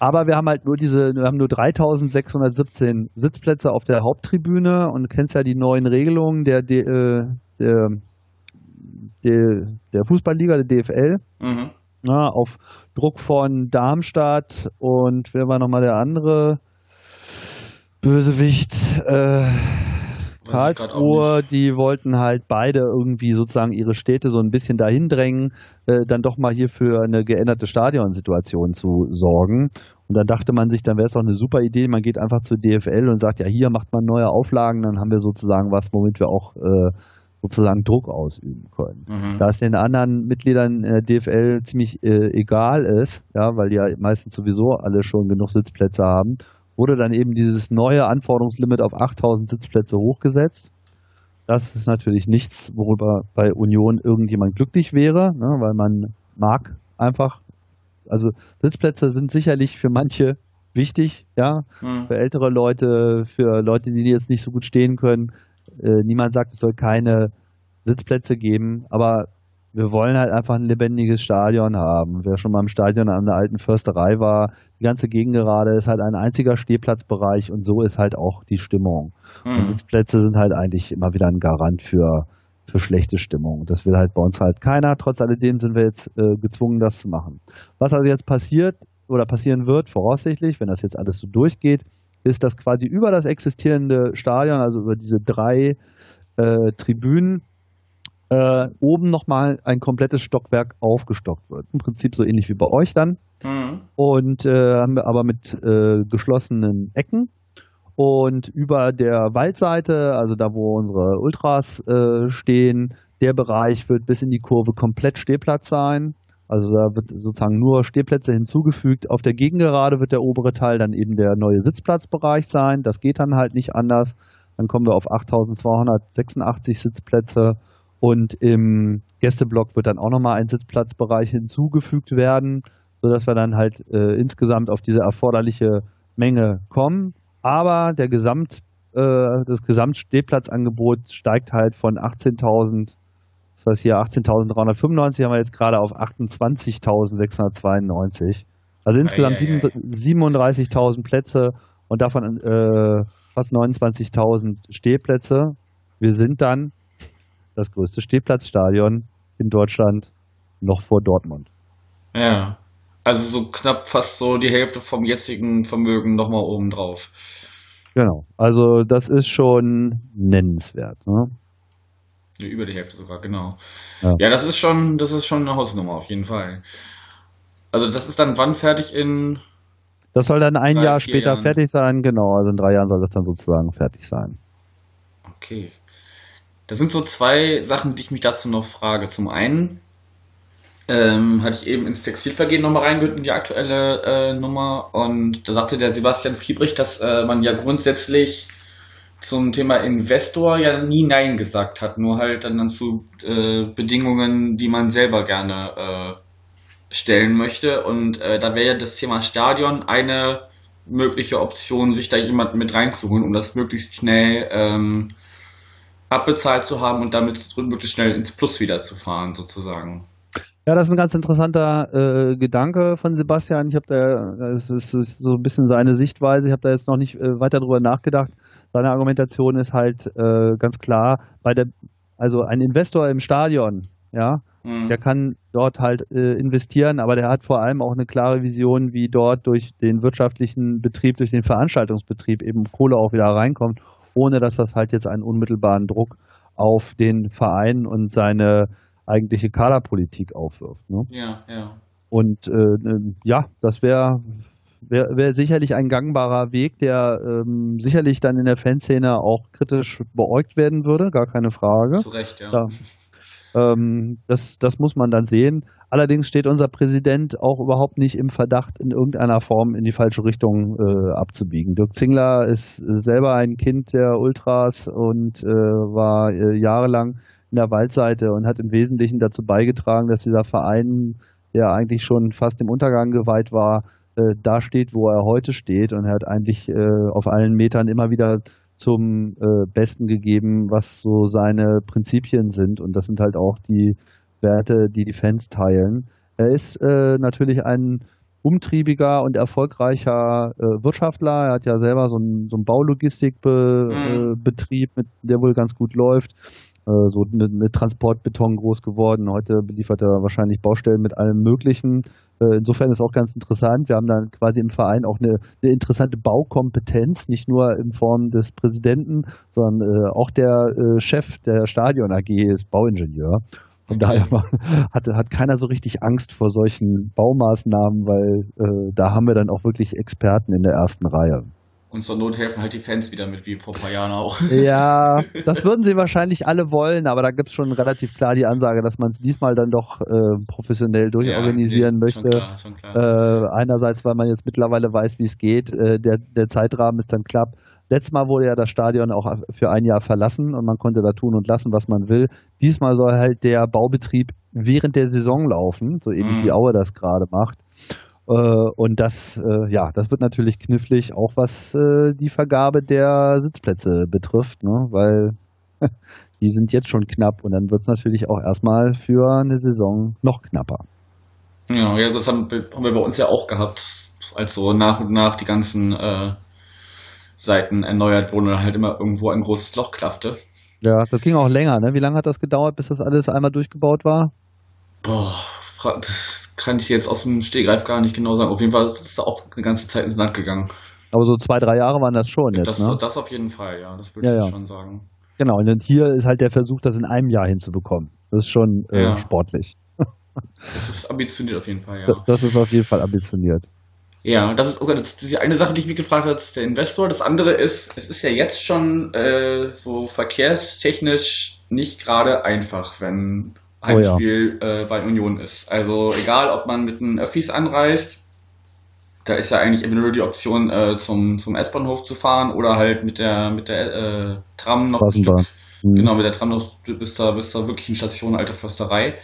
Aber wir haben halt nur diese, wir haben nur 3617 Sitzplätze auf der Haupttribüne und du kennst ja die neuen Regelungen der, der, äh, der, der, der Fußballliga, der DFL.
Mhm.
Na, auf Druck von Darmstadt und wer war nochmal der andere Bösewicht? Äh, Karlsruhe, die wollten halt beide irgendwie sozusagen ihre Städte so ein bisschen dahin drängen, äh, dann doch mal hier für eine geänderte Stadionsituation zu sorgen. Und dann dachte man sich, dann wäre es doch eine super Idee, man geht einfach zur DFL und sagt, ja, hier macht man neue Auflagen, dann haben wir sozusagen was, womit wir auch äh, sozusagen Druck ausüben können. Mhm. Da es den anderen Mitgliedern der DFL ziemlich äh, egal ist, ja, weil die ja meistens sowieso alle schon genug Sitzplätze haben, wurde dann eben dieses neue Anforderungslimit auf 8000 Sitzplätze hochgesetzt. Das ist natürlich nichts, worüber bei Union irgendjemand glücklich wäre, ne, weil man mag einfach, also Sitzplätze sind sicherlich für manche wichtig, ja, mhm. für ältere Leute, für Leute, die jetzt nicht so gut stehen können. Äh, niemand sagt, es soll keine Sitzplätze geben, aber wir wollen halt einfach ein lebendiges Stadion haben. Wer schon mal im Stadion an der alten Försterei war, die ganze Gegengerade ist halt ein einziger Stehplatzbereich und so ist halt auch die Stimmung. Mhm. Und Sitzplätze sind halt eigentlich immer wieder ein Garant für, für schlechte Stimmung. Das will halt bei uns halt keiner. Trotz alledem sind wir jetzt äh, gezwungen, das zu machen. Was also jetzt passiert oder passieren wird, voraussichtlich, wenn das jetzt alles so durchgeht, ist, dass quasi über das existierende Stadion, also über diese drei äh, Tribünen, äh, oben nochmal ein komplettes Stockwerk aufgestockt wird. Im Prinzip so ähnlich wie bei euch dann. Mhm. Und äh, haben wir aber mit äh, geschlossenen Ecken. Und über der Waldseite, also da, wo unsere Ultras äh, stehen, der Bereich wird bis in die Kurve komplett Stehplatz sein. Also da wird sozusagen nur Stehplätze hinzugefügt. Auf der Gegengerade wird der obere Teil dann eben der neue Sitzplatzbereich sein. Das geht dann halt nicht anders. Dann kommen wir auf 8286 Sitzplätze und im Gästeblock wird dann auch nochmal ein Sitzplatzbereich hinzugefügt werden, sodass wir dann halt äh, insgesamt auf diese erforderliche Menge kommen. Aber der Gesamt, äh, das Gesamtstehplatzangebot steigt halt von 18.000, das heißt hier 18.395 haben wir jetzt gerade auf 28.692. Also insgesamt 37.000 Plätze und davon äh, fast 29.000 Stehplätze. Wir sind dann das größte Stehplatzstadion in Deutschland noch vor Dortmund.
Ja, also so knapp fast so die Hälfte vom jetzigen Vermögen nochmal oben drauf.
Genau, also das ist schon nennenswert. Ne?
Über die Hälfte sogar, genau. Ja. ja, das ist schon, das ist schon eine Hausnummer auf jeden Fall. Also das ist dann wann fertig in
das soll dann ein drei, Jahr später Jahren. fertig sein, genau. Also in drei Jahren soll das dann sozusagen fertig sein.
Okay. Das sind so zwei Sachen, die ich mich dazu noch frage. Zum einen ähm, hatte ich eben ins Textilvergehen nochmal reingehört in die aktuelle äh, Nummer und da sagte der Sebastian Fiebrich, dass äh, man ja grundsätzlich zum Thema Investor ja nie Nein gesagt hat, nur halt dann, dann zu äh, Bedingungen, die man selber gerne äh, stellen möchte. Und äh, da wäre ja das Thema Stadion eine mögliche Option, sich da jemanden mit reinzuholen, um das möglichst schnell ähm, abbezahlt zu haben und damit möglichst schnell ins Plus wieder zu fahren, sozusagen.
Ja, das ist ein ganz interessanter äh, Gedanke von Sebastian. Ich habe da, das ist, so ein bisschen seine Sichtweise. Ich habe da jetzt noch nicht äh, weiter drüber nachgedacht. Seine Argumentation ist halt äh, ganz klar, bei der, also ein Investor im Stadion, ja, mhm. der kann dort halt äh, investieren, aber der hat vor allem auch eine klare Vision, wie dort durch den wirtschaftlichen Betrieb, durch den Veranstaltungsbetrieb eben Kohle auch wieder reinkommt ohne dass das halt jetzt einen unmittelbaren Druck auf den Verein und seine eigentliche Kaderpolitik aufwirft. Ne?
Ja, ja.
Und äh, ja, das wäre wär, wär sicherlich ein gangbarer Weg, der ähm, sicherlich dann in der Fanszene auch kritisch beäugt werden würde, gar keine Frage.
Zu Recht, ja. Da,
ähm, das, das muss man dann sehen. Allerdings steht unser Präsident auch überhaupt nicht im Verdacht, in irgendeiner Form in die falsche Richtung äh, abzubiegen. Dirk Zingler ist selber ein Kind der Ultras und äh, war äh, jahrelang in der Waldseite und hat im Wesentlichen dazu beigetragen, dass dieser Verein, der eigentlich schon fast dem Untergang geweiht war, äh, da steht, wo er heute steht und er hat eigentlich äh, auf allen Metern immer wieder zum äh, Besten gegeben, was so seine Prinzipien sind und das sind halt auch die Werte, die die Fans teilen. Er ist äh, natürlich ein umtriebiger und erfolgreicher äh, Wirtschaftler. Er hat ja selber so einen, so einen Baulogistikbetrieb, mhm. äh, der wohl ganz gut läuft. Äh, so eine, eine Transportbeton groß geworden. Heute beliefert er wahrscheinlich Baustellen mit allem Möglichen. Äh, insofern ist auch ganz interessant. Wir haben dann quasi im Verein auch eine, eine interessante Baukompetenz, nicht nur in Form des Präsidenten, sondern äh, auch der Chef der Stadion AG ist Bauingenieur. Von daher hat, hat keiner so richtig Angst vor solchen Baumaßnahmen, weil da haben wir dann auch wirklich Experten in der ersten Reihe.
Und zur Not helfen halt die Fans wieder mit, wie vor ein paar Jahren auch.
Ja, das würden sie wahrscheinlich alle wollen, aber da gibt es schon relativ klar die Ansage, dass man es diesmal dann doch äh, professionell durchorganisieren ja, nee, möchte. Schon klar, schon klar. Äh, einerseits, weil man jetzt mittlerweile weiß, wie es geht. Äh, der, der Zeitrahmen ist dann knapp. Letztes Mal wurde ja das Stadion auch für ein Jahr verlassen und man konnte da tun und lassen, was man will. Diesmal soll halt der Baubetrieb während der Saison laufen, so ähnlich mhm. wie Aue das gerade macht. Äh, und das, äh, ja, das wird natürlich knifflig, auch was äh, die Vergabe der Sitzplätze betrifft, ne? weil die sind jetzt schon knapp und dann wird es natürlich auch erstmal für eine Saison noch knapper.
Ja, ja das haben, haben wir bei uns ja auch gehabt, als so nach und nach die ganzen äh, Seiten erneuert wurden und halt immer irgendwo ein großes Loch klaffte.
Ja, das ging auch länger, ne? Wie lange hat das gedauert, bis das alles einmal durchgebaut war?
Boah, das kann ich jetzt aus dem Stegreif gar nicht genau sagen. Auf jeden Fall ist da auch eine ganze Zeit ins Land gegangen.
Aber so zwei, drei Jahre waren das schon jetzt,
das,
ne?
Das auf jeden Fall, ja. Das würde ja, ich ja. schon sagen.
Genau, und hier ist halt der Versuch, das in einem Jahr hinzubekommen. Das ist schon äh, ja. sportlich.
Das ist ambitioniert auf jeden Fall, ja.
Das ist auf jeden Fall ambitioniert.
Ja, das ist, okay, das ist die eine Sache, die ich mich gefragt habe, ist der Investor. Das andere ist, es ist ja jetzt schon äh, so verkehrstechnisch nicht gerade einfach, wenn Heimspiel oh ja. äh, bei Union ist. Also egal, ob man mit einem Öffis anreist, da ist ja eigentlich immer nur die Option, äh, zum, zum S-Bahnhof zu fahren oder halt mit der, mit der äh, Tram noch ein Stück. Mhm. Genau, mit der Tram noch bis da, bis da wirklich in Station Alte Försterei.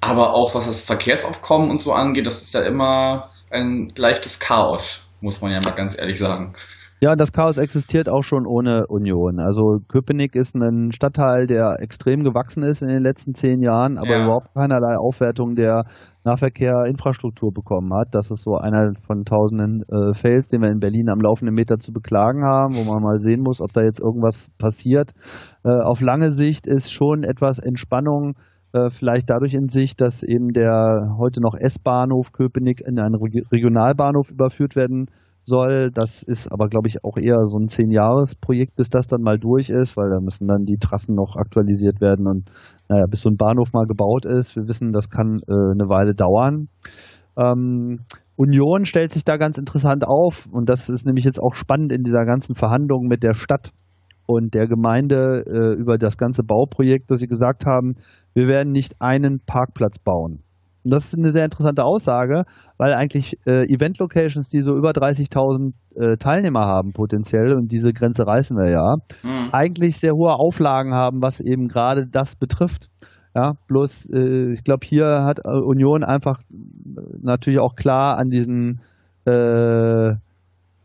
Aber auch was das Verkehrsaufkommen und so angeht, das ist ja immer ein leichtes Chaos, muss man ja mal ganz ehrlich sagen.
Ja, das Chaos existiert auch schon ohne Union. Also Köpenick ist ein Stadtteil, der extrem gewachsen ist in den letzten zehn Jahren, aber ja. überhaupt keinerlei Aufwertung der Nahverkehr-Infrastruktur bekommen hat. Das ist so einer von tausenden äh, Fails, den wir in Berlin am laufenden Meter zu beklagen haben, wo man mal sehen muss, ob da jetzt irgendwas passiert. Äh, auf lange Sicht ist schon etwas Entspannung äh, vielleicht dadurch in Sicht, dass eben der heute noch S-Bahnhof Köpenick in einen Regionalbahnhof überführt werden soll. Das ist aber, glaube ich, auch eher so ein Zehn-Jahres-Projekt, bis das dann mal durch ist, weil da müssen dann die Trassen noch aktualisiert werden und naja, bis so ein Bahnhof mal gebaut ist. Wir wissen, das kann äh, eine Weile dauern. Ähm, Union stellt sich da ganz interessant auf und das ist nämlich jetzt auch spannend in dieser ganzen Verhandlung mit der Stadt und der Gemeinde äh, über das ganze Bauprojekt, dass sie gesagt haben, wir werden nicht einen Parkplatz bauen. Und das ist eine sehr interessante Aussage, weil eigentlich äh, Event-Locations, die so über 30.000 äh, Teilnehmer haben potenziell, und diese Grenze reißen wir ja, mhm. eigentlich sehr hohe Auflagen haben, was eben gerade das betrifft. Ja, bloß, äh, ich glaube, hier hat äh, Union einfach äh, natürlich auch klar an diesen äh,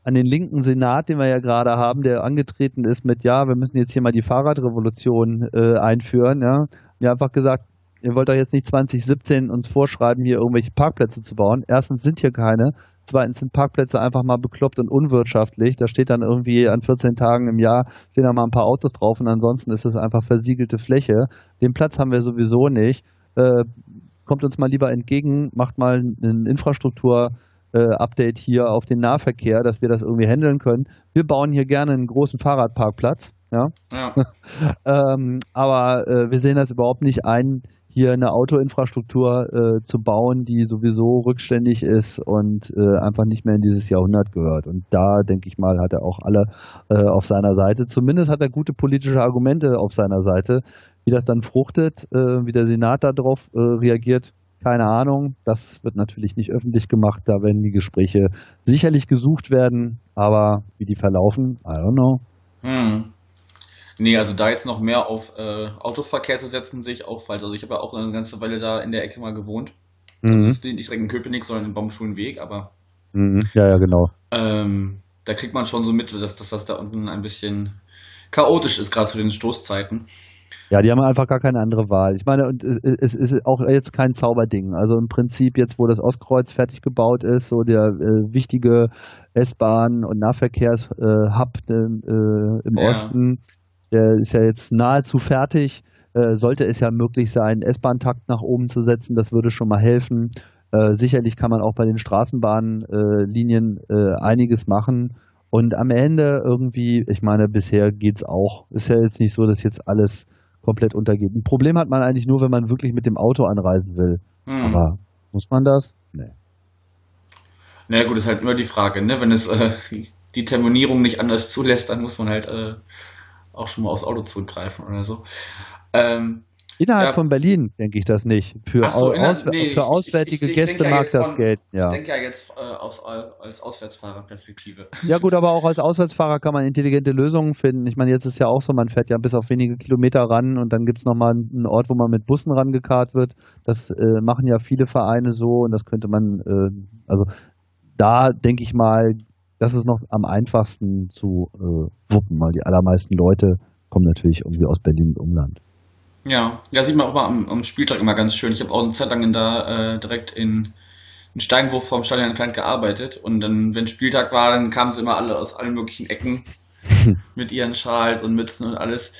an den linken Senat, den wir ja gerade haben, der angetreten ist mit, ja, wir müssen jetzt hier mal die Fahrradrevolution äh, einführen, ja, und einfach gesagt, ihr wollt doch jetzt nicht 2017 uns vorschreiben, hier irgendwelche Parkplätze zu bauen. Erstens sind hier keine. Zweitens sind Parkplätze einfach mal bekloppt und unwirtschaftlich. Da steht dann irgendwie an 14 Tagen im Jahr stehen da mal ein paar Autos drauf und ansonsten ist es einfach versiegelte Fläche. Den Platz haben wir sowieso nicht. Äh, kommt uns mal lieber entgegen, macht mal ein Infrastruktur-Update äh, hier auf den Nahverkehr, dass wir das irgendwie handeln können. Wir bauen hier gerne einen großen Fahrradparkplatz. Ja. ja. ähm, aber äh, wir sehen das überhaupt nicht ein, hier eine Autoinfrastruktur äh, zu bauen, die sowieso rückständig ist und äh, einfach nicht mehr in dieses Jahrhundert gehört. Und da, denke ich mal, hat er auch alle äh, auf seiner Seite. Zumindest hat er gute politische Argumente auf seiner Seite. Wie das dann fruchtet, äh, wie der Senat darauf äh, reagiert, keine Ahnung. Das wird natürlich nicht öffentlich gemacht. Da werden die Gespräche sicherlich gesucht werden. Aber wie die verlaufen, I don't know. Hm.
Nee, also da jetzt noch mehr auf äh, Autoverkehr zu setzen, sehe ich auch falsch. Also ich habe ja auch eine ganze Weile da in der Ecke mal gewohnt.
Mhm.
nicht direkt in Köpenick, sondern in Baumschulenweg, aber
Mhm. Ja, ja, genau.
ähm, da kriegt man schon so mit, dass, dass das da unten ein bisschen chaotisch ist, gerade zu den Stoßzeiten.
Ja, die haben einfach gar keine andere Wahl. Ich meine, und es, es ist auch jetzt kein Zauberding. Also im Prinzip jetzt, wo das Ostkreuz fertig gebaut ist, so der äh, wichtige S-Bahn- und Nahverkehrshub äh, im
Ja.
Osten, der ist ja jetzt nahezu fertig. Äh, sollte es ja möglich sein, S-Bahn-Takt nach oben zu setzen, das würde schon mal helfen. Äh, sicherlich kann man auch bei den Straßenbahnlinien äh, einiges machen. Und am Ende irgendwie, ich meine, bisher geht's auch. Ist ja jetzt nicht so, dass jetzt alles komplett untergeht. Ein Problem hat man eigentlich nur, wenn man wirklich mit dem Auto anreisen will.
Hm.
Aber muss man das? Nee.
Naja gut, ist halt immer die Frage, ne? Wenn es äh, die Terminierung nicht anders zulässt, dann muss man halt äh, auch schon mal aufs Auto zurückgreifen oder so. Ähm,
Innerhalb
Ja.
von Berlin denke ich das nicht. Für,
so,
au-
inner-
auswär-
nee,
für
ich-
auswärtige
ich- ich
Gäste
denke ja
mag das
von-
gelten, ja.
Ich denke ja jetzt äh, aus, als Auswärtsfahrerperspektive.
Ja gut, aber auch als Auswärtsfahrer kann man intelligente Lösungen finden. Ich meine, jetzt ist ja auch so, man fährt ja bis auf wenige Kilometer ran und dann gibt's noch nochmal einen Ort, wo man mit Bussen rangekarrt wird. Das äh, machen ja viele Vereine so und das könnte man, äh, also da denke ich mal, das ist noch am einfachsten zu äh, wuppen, weil die allermeisten Leute kommen natürlich irgendwie aus Berlin und Umland.
Ja, ja, sieht man auch mal am, am Spieltag immer ganz schön. Ich habe auch eine Zeit lang in da äh, direkt in, in Steinwurf vom Stadion entfernt gearbeitet und dann, wenn Spieltag war, dann kamen sie immer alle aus allen möglichen Ecken mit ihren Schals und Mützen und alles.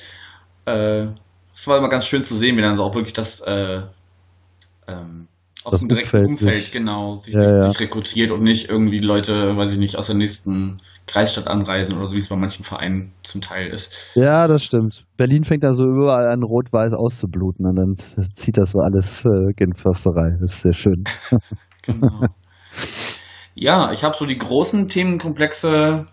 Äh, Es war immer ganz schön zu sehen, wie dann so auch wirklich das äh, ähm, aus
Das
dem direkten
Umfeld
Umfeld,
sich-
genau, sich,
Ja, ja.
sich rekrutiert und nicht irgendwie Leute, weiß ich nicht, aus der nächsten Kreisstadt anreisen oder so, wie es bei manchen Vereinen zum Teil ist.
Ja, das stimmt. Berlin fängt da so überall an, rot-weiß auszubluten und dann zieht das so alles äh, gen Försterei. Das ist sehr schön.
Genau. ja, ich habe so die großen Themenkomplexe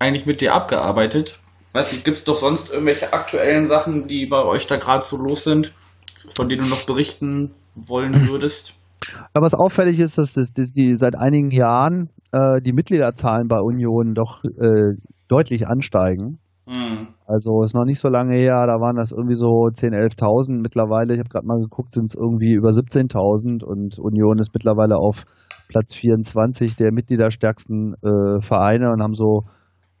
eigentlich mit dir abgearbeitet. Weiß nicht, gibt's doch sonst irgendwelche aktuellen Sachen, die bei euch da gerade so los sind, von denen du noch berichten wollen würdest?
Aber was auffällig ist, dass, das, dass die seit einigen Jahren äh, die Mitgliederzahlen bei Union doch äh, deutlich ansteigen.
Hm.
Also ist noch nicht so lange her, da waren das irgendwie so 10.000, 11.000. Mittlerweile, ich habe gerade mal geguckt, sind es irgendwie über 17.000 und Union ist mittlerweile auf Platz 24 der mitgliederstärksten äh, Vereine und haben so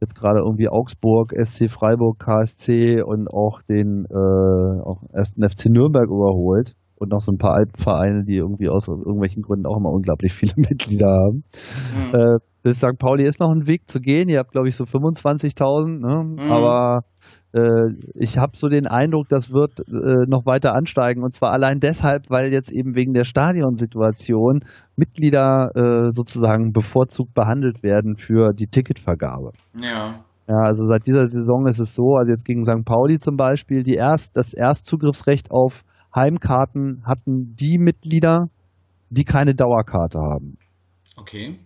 jetzt gerade irgendwie Augsburg, SC Freiburg, KSC und auch den äh, auch ersten FC Nürnberg überholt und noch so ein paar Alpenvereine, die irgendwie aus irgendwelchen Gründen auch immer unglaublich viele Mitglieder haben.
Hm.
Äh, bis St. Pauli ist noch ein Weg zu gehen. Ihr habt, glaube ich, so 25.000. Ne?
Mhm.
Aber äh, ich habe so den Eindruck, das wird äh, noch weiter ansteigen. Und zwar allein deshalb, weil jetzt eben wegen der Stadionsituation Mitglieder äh, sozusagen bevorzugt behandelt werden für die Ticketvergabe.
Ja.
Ja, also seit dieser Saison ist es so, also jetzt gegen St. Pauli zum Beispiel, die erst, das Erstzugriffsrecht auf Heimkarten hatten die Mitglieder, die keine Dauerkarte haben.
Okay.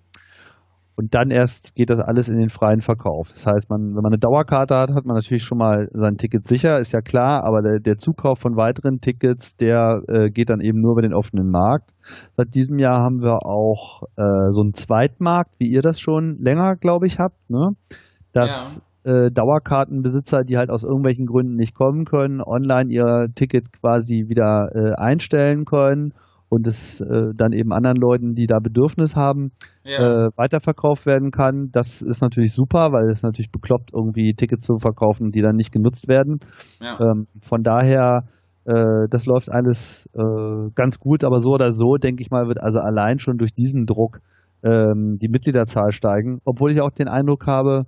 Und dann erst geht das alles in den freien Verkauf. Das heißt, man, wenn man eine Dauerkarte hat, hat man natürlich schon mal sein Ticket sicher, ist ja klar, aber der, der Zukauf von weiteren Tickets, der äh, geht dann eben nur über den offenen Markt. Seit diesem Jahr haben wir auch äh, so einen Zweitmarkt, wie ihr das schon länger, glaube ich, habt, ne? Dass äh, Dauerkartenbesitzer, die halt aus irgendwelchen Gründen nicht kommen können, online ihr Ticket quasi wieder äh, einstellen können und es äh, dann eben anderen Leuten, die da Bedürfnis haben,
Ja.
äh, weiterverkauft werden kann. Das ist natürlich super, weil es natürlich bekloppt, irgendwie Tickets zu verkaufen, die dann nicht genutzt werden.
ja.
Ähm, von daher, äh, das läuft alles äh, ganz gut, aber so oder so, denke ich mal, wird also allein schon durch diesen Druck ähm, die Mitgliederzahl steigen. Obwohl ich auch den Eindruck habe,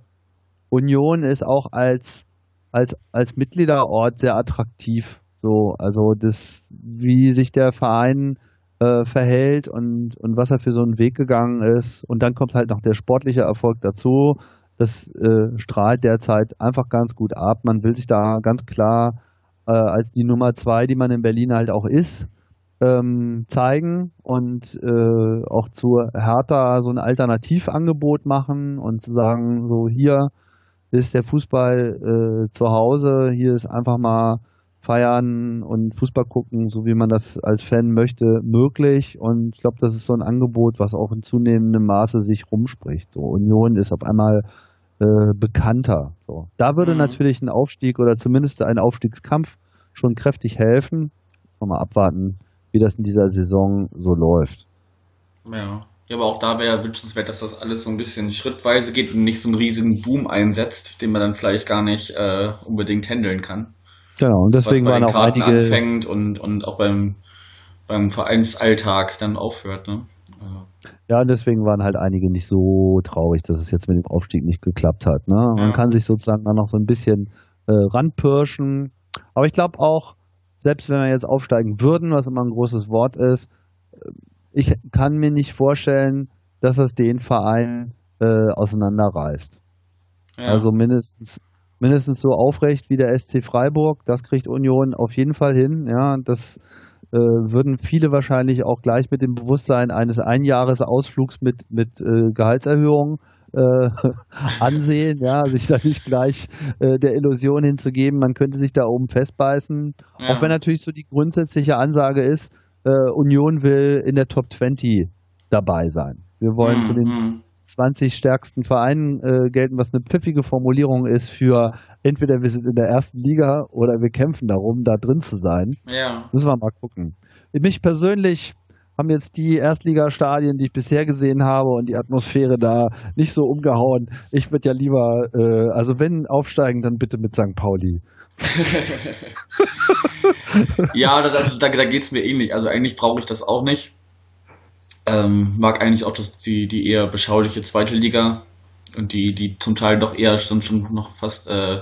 Union ist auch als, als, als Mitgliederort sehr attraktiv. So, also das, wie sich der Verein äh, verhält und, und was er für so einen Weg gegangen ist. Und dann kommt halt noch der sportliche Erfolg dazu. Das äh, strahlt derzeit einfach ganz gut ab. Man will sich da ganz klar äh, als die Nummer zwei, die man in Berlin halt auch ist, ähm, zeigen und äh, auch zu Hertha so ein Alternativangebot machen und zu sagen, so hier ist der Fußball äh, zu Hause, hier ist einfach mal feiern und Fußball gucken, so wie man das als Fan möchte, möglich. Und ich glaube, das ist so ein Angebot, was auch in zunehmendem Maße sich rumspricht. So Union ist auf einmal äh, bekannter. So. Da würde
Mhm.
natürlich ein Aufstieg oder zumindest ein Aufstiegskampf schon kräftig helfen. Mal abwarten, wie das in dieser Saison so läuft.
Ja. Ja, aber auch da wäre wünschenswert, dass das alles so ein bisschen schrittweise geht und nicht so einen riesigen Boom einsetzt, den man dann vielleicht gar nicht äh, unbedingt handeln kann.
Genau, und deswegen waren auch
Karten
einige.
anfängt und, und auch beim, beim Vereinsalltag dann aufhört. Ne?
Ja, und deswegen waren halt einige nicht so traurig, dass es jetzt mit dem Aufstieg nicht geklappt hat. Ne? Man
Ja.
kann sich sozusagen dann noch so ein bisschen äh, ranpirschen. Aber ich glaube auch, selbst wenn wir jetzt aufsteigen würden, was immer ein großes Wort ist, äh, ich kann mir nicht vorstellen, dass das den Verein äh, auseinanderreißt.
ja.
Also mindestens, mindestens so aufrecht wie der SC Freiburg, das kriegt Union auf jeden Fall hin. Ja, das äh, würden viele wahrscheinlich auch gleich mit dem Bewusstsein eines Einjahresausflugs mit, mit äh, Gehaltserhöhungen äh, ansehen, ja, sich da nicht gleich äh, der Illusion hinzugeben, man könnte sich da oben festbeißen.
ja.
Auch wenn natürlich so die grundsätzliche Ansage ist, äh, Union will in der Top 20 dabei sein. Wir wollen
Mhm,
zu den
mhm.
20 stärksten Vereinen äh, gelten, was eine pfiffige Formulierung ist für entweder wir sind in der ersten Liga oder wir kämpfen darum, da drin zu sein.
Ja.
Müssen wir mal gucken. Mich persönlich haben jetzt die Erstligastadien, die ich bisher gesehen habe und die Atmosphäre da nicht so umgehauen. Ich würde ja lieber, äh, also wenn aufsteigen, dann bitte mit St. Pauli.
Ja, da, da, da geht es mir ähnlich. Also eigentlich brauche ich das auch nicht. Ähm, mag eigentlich auch das, die, die eher beschauliche zweite Liga und die, die zum Teil doch eher schon, schon noch fast äh,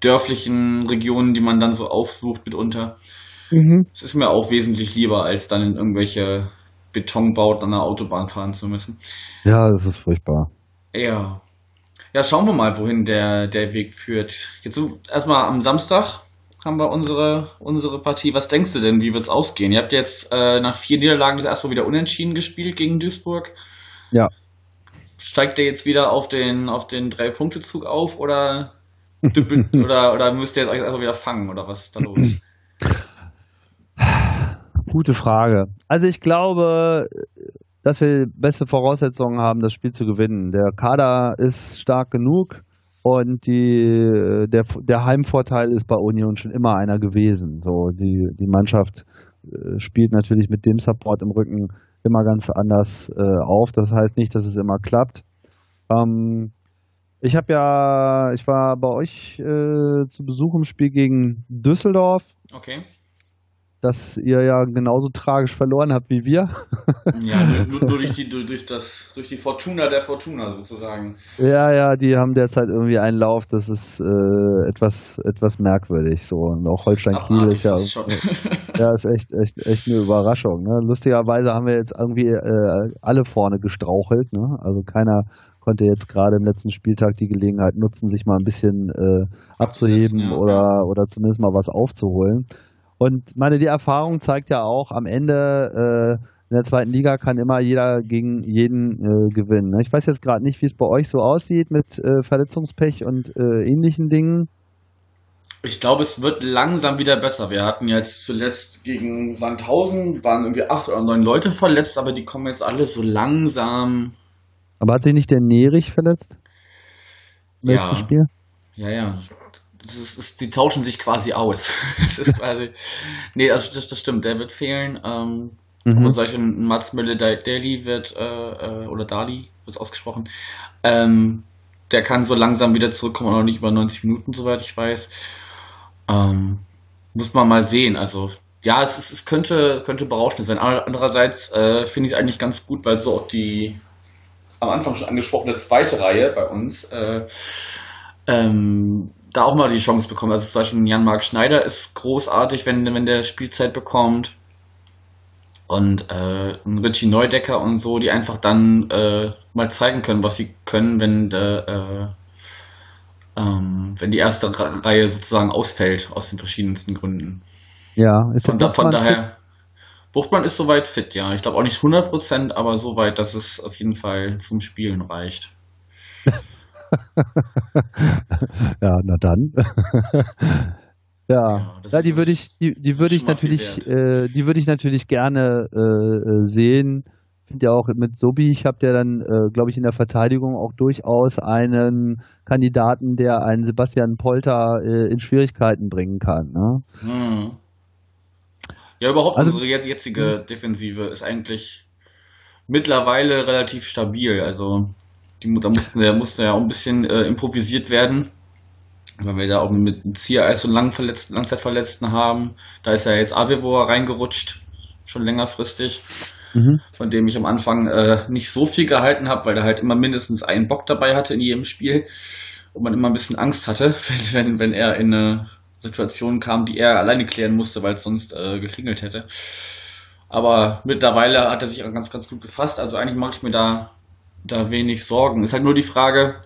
dörflichen Regionen, die man dann so aufsucht mitunter. Es ist mir auch wesentlich lieber, als dann in irgendwelche Betonbauten an der Autobahn fahren zu müssen.
Ja, das ist furchtbar.
Ja. Ja, schauen wir mal, wohin der, der Weg führt. Jetzt erstmal am Samstag haben wir unsere, unsere Partie. Was denkst du denn, wie wird's ausgehen? Ihr habt jetzt äh, nach vier Niederlagen das erstmal wieder unentschieden gespielt gegen Duisburg.
Ja.
Steigt ihr jetzt wieder auf den, auf den Drei-Punkte-Zug auf oder, oder, oder müsst ihr jetzt euch erstmal wieder fangen oder was ist da los?
Gute Frage. Also ich glaube, dass wir beste Voraussetzungen haben, das Spiel zu gewinnen. Der Kader ist stark genug und die, der, der Heimvorteil ist bei Union schon immer einer gewesen. So die, die Mannschaft äh, spielt natürlich mit dem Support im Rücken immer ganz anders äh, auf. Das heißt nicht, dass es immer klappt. Ähm, ich habe ja, ich war bei euch äh, zu Besuch im Spiel gegen Düsseldorf
Okay.
Dass ihr ja genauso tragisch verloren habt wie wir.
Ja, nur, nur, durch, die, durch, das, durch die Fortuna der Fortuna sozusagen.
Ja, ja, die haben derzeit irgendwie einen Lauf, das ist äh, etwas, etwas merkwürdig. So. Und auch Holstein Kiel
Abartig
ist ja, ja, ist echt, echt, echt eine Überraschung. Ne? Lustigerweise haben wir jetzt irgendwie äh, alle vorne gestrauchelt. Ne? Also keiner konnte jetzt gerade im letzten Spieltag die Gelegenheit nutzen, sich mal ein bisschen äh, abzuheben
ja,
oder, oder zumindest mal was aufzuholen. Und meine, die Erfahrung zeigt ja auch, am Ende äh, in der zweiten Liga kann immer jeder gegen jeden äh, gewinnen. ne? Ich weiß jetzt gerade nicht, wie es bei euch so aussieht mit äh, Verletzungspech und äh, ähnlichen Dingen.
Ich glaube, es wird langsam wieder besser. Wir hatten jetzt zuletzt gegen Sandhausen, waren irgendwie acht oder neun Leute verletzt, aber die kommen jetzt alle so langsam.
Aber hat sich nicht der Nerich verletzt? Im
Ja.
Spiel?
Ja, ja. Das ist, das, die tauschen sich quasi aus. Das ist quasi. Nee, also das, das stimmt, der wird fehlen. Ähm,
Mhm.
Und solche Mats Müller-Daly wird, äh, äh, oder Dali wird es ausgesprochen, ähm, der kann so langsam wieder zurückkommen, noch nicht über 90 Minuten, soweit ich weiß. Ähm, muss man mal sehen. Also, ja, es, ist, es könnte, könnte berauschend sein. Andererseits äh, finde ich es eigentlich ganz gut, weil so auch die am Anfang schon angesprochene zweite Reihe bei uns äh, ähm, da auch mal die Chance bekommen. Also zum Beispiel Jan-Marc Schneider ist großartig, wenn, wenn der Spielzeit bekommt. Und äh, ein Richie Neudecker und so, die einfach dann äh, mal zeigen können, was sie können, wenn, der, äh, ähm, wenn die erste Reihe sozusagen ausfällt, aus den verschiedensten Gründen.
Ja, ist der
Von, da, von
Buchmann fit?
daher, Buchtmann ist soweit fit, ja. Ich glaube auch nicht 100%, aber soweit, dass es auf jeden Fall zum Spielen reicht.
ja, na dann. ja,
Ja,
ja, die würde ich, die, die würde ich natürlich, äh, die würde ich natürlich gerne äh, äh, sehen, finde ja auch mit Sobi, ich habe ja dann, äh, glaube ich, in der Verteidigung auch durchaus einen Kandidaten, der einen Sebastian Polter äh, in Schwierigkeiten bringen kann. Ne? Hm.
Ja, überhaupt also, unsere jetzige Defensive ist eigentlich mittlerweile relativ stabil. Also die, da mussten, da musste ja auch ein bisschen äh, improvisiert werden, weil wir da auch mit Ziereis und Langverletzten, Langzeitverletzten haben. Da ist ja jetzt Avevor reingerutscht, schon längerfristig, mhm. von dem ich am Anfang äh, nicht so viel gehalten habe, weil er halt immer mindestens einen Bock dabei hatte in jedem Spiel und man immer ein bisschen Angst hatte, wenn, wenn, wenn er in eine Situation kam, die er alleine klären musste, weil es sonst äh, geklingelt hätte. Aber mittlerweile hat er sich auch ganz, ganz gut gefasst. Also eigentlich mache ich mir da, da wenig Sorgen. Ist halt nur die Frage,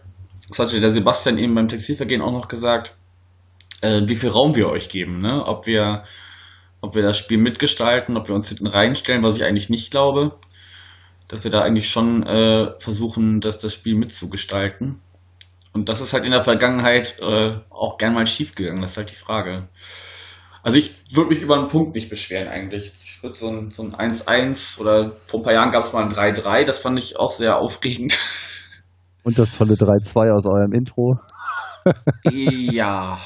das hatte der Sebastian eben beim Textilvergehen auch noch gesagt, äh, wie viel Raum wir euch geben, ne? Ob wir, ob wir das Spiel mitgestalten, ob wir uns hinten reinstellen, was ich eigentlich nicht glaube. Dass wir da eigentlich schon äh, versuchen, das, das Spiel mitzugestalten. Und das ist halt in der Vergangenheit äh, auch gern mal schief gegangen, das ist halt die Frage. Also ich würde mich über einen Punkt nicht beschweren eigentlich. Ich würde so ein, so ein 1-1 oder vor ein paar Jahren gab es mal ein 3-3, das fand ich auch sehr aufregend.
Und das tolle 3-2 aus eurem Intro.
Ja,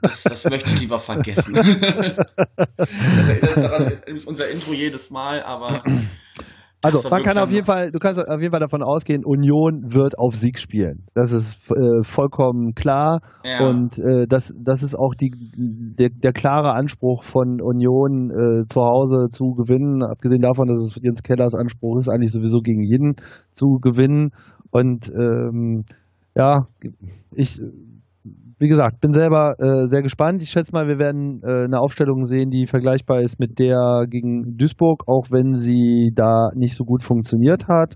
das, das möchte ich lieber vergessen. das erinnert daran unser Intro jedes Mal, aber
also man kann auf jeden Fall, du kannst auf jeden Fall davon ausgehen, Union wird auf Sieg spielen. Das ist äh, vollkommen klar ja. und äh, das, das ist auch die, der, der klare Anspruch von Union äh, zu Hause zu gewinnen. Abgesehen davon, dass es Jens Kellers Anspruch ist, eigentlich sowieso gegen jeden zu gewinnen. Und ähm, ja, ich wie gesagt, bin selber äh, sehr gespannt. Ich schätze mal, wir werden äh, eine Aufstellung sehen, die vergleichbar ist mit der gegen Duisburg, auch wenn sie da nicht so gut funktioniert hat.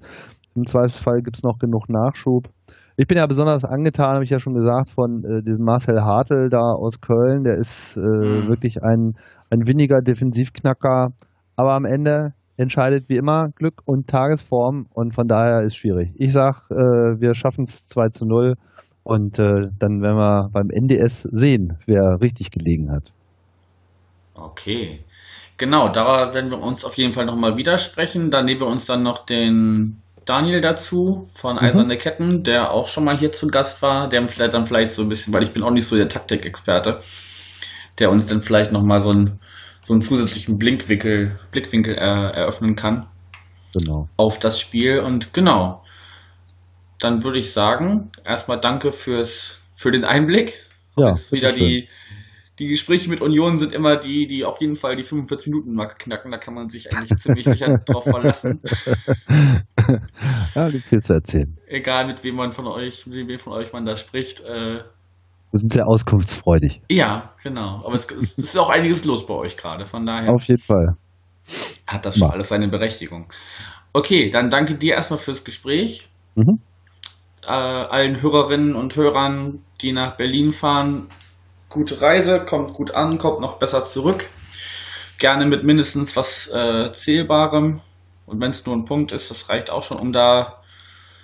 Im Zweifelsfall gibt es noch genug Nachschub. Ich bin ja besonders angetan, habe ich ja schon gesagt, von äh, diesem Marcel Hartl da aus Köln. Der ist äh, mhm. wirklich ein, ein winniger Defensivknacker. Aber am Ende entscheidet wie immer Glück und Tagesform und von daher ist schwierig. Ich sag, äh, wir schaffen es 2 zu 0 und äh, dann werden wir beim NDS sehen, wer richtig gelegen hat.
Okay. Genau, da werden wir uns auf jeden Fall nochmal widersprechen. Dann nehmen wir uns dann noch den Daniel dazu von mhm. Eiserne. Ketten, der auch schon mal hier zu Gast war, der vielleicht dann vielleicht so ein bisschen, weil ich bin auch nicht so der Taktikexperte, der uns dann vielleicht nochmal so, ein, so einen zusätzlichen Blickwinkel, Blickwinkel äh, eröffnen kann. Genau. Auf das Spiel. Und genau, dann würde ich sagen, erstmal danke fürs, für den Einblick. Ja, ist wieder die, die Gespräche mit Union sind immer die, die auf jeden Fall die 45 Minuten Marke knacken. Da kann man sich eigentlich ziemlich sicher drauf verlassen.
Ja, gibt viel zu erzählen.
Egal mit wem man von euch, mit wem von euch man da spricht. Äh,
wir sind sehr auskunftsfreudig.
Ja, genau. Aber es, es ist auch einiges los bei euch gerade. Von daher.
Auf jeden Fall.
Hat das schon Mal. alles seine Berechtigung. Okay, dann danke dir erstmal fürs Gespräch. Mhm äh, allen Hörerinnen und Hörern, die nach Berlin fahren, gute Reise, kommt gut an, kommt noch besser zurück. Gerne mit mindestens was äh, Zählbarem. Und wenn es nur ein Punkt ist, das reicht auch schon, um da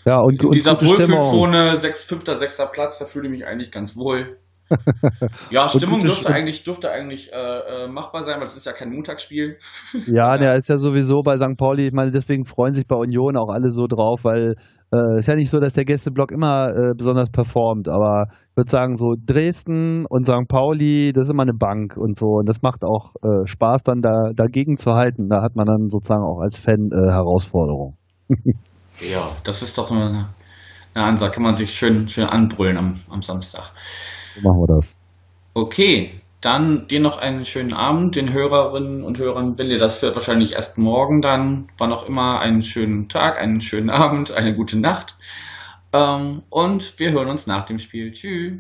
ja, und,
in dieser Wohlfühlzone, 6, 5., 6. Platz, da fühle ich mich eigentlich ganz wohl. ja, Stimmung dürfte eigentlich, dürfte eigentlich äh, äh, machbar sein, weil es ist ja kein Montagsspiel.
ja, der ist ja sowieso bei St. Pauli. Ich meine, deswegen freuen sich bei Union auch alle so drauf, weil äh, ist ja nicht so, dass der Gästeblock immer äh, besonders performt, aber ich würde sagen, so Dresden und St. Pauli, das ist immer eine Bank und so. Und das macht auch äh, Spaß, dann da, dagegen zu halten. Da hat man dann sozusagen auch als Fan äh, Herausforderung.
ja, das ist doch eine, eine Ansage. Kann man sich schön, schön anbrüllen am, am Samstag.
So machen wir das.
Okay, dann dir noch einen schönen Abend, den Hörerinnen und Hörern, wenn ihr das hört, wahrscheinlich erst morgen dann, wann auch immer, einen schönen Tag, einen schönen Abend, eine gute Nacht. Ähm, und wir hören uns nach dem Spiel. Tschüss.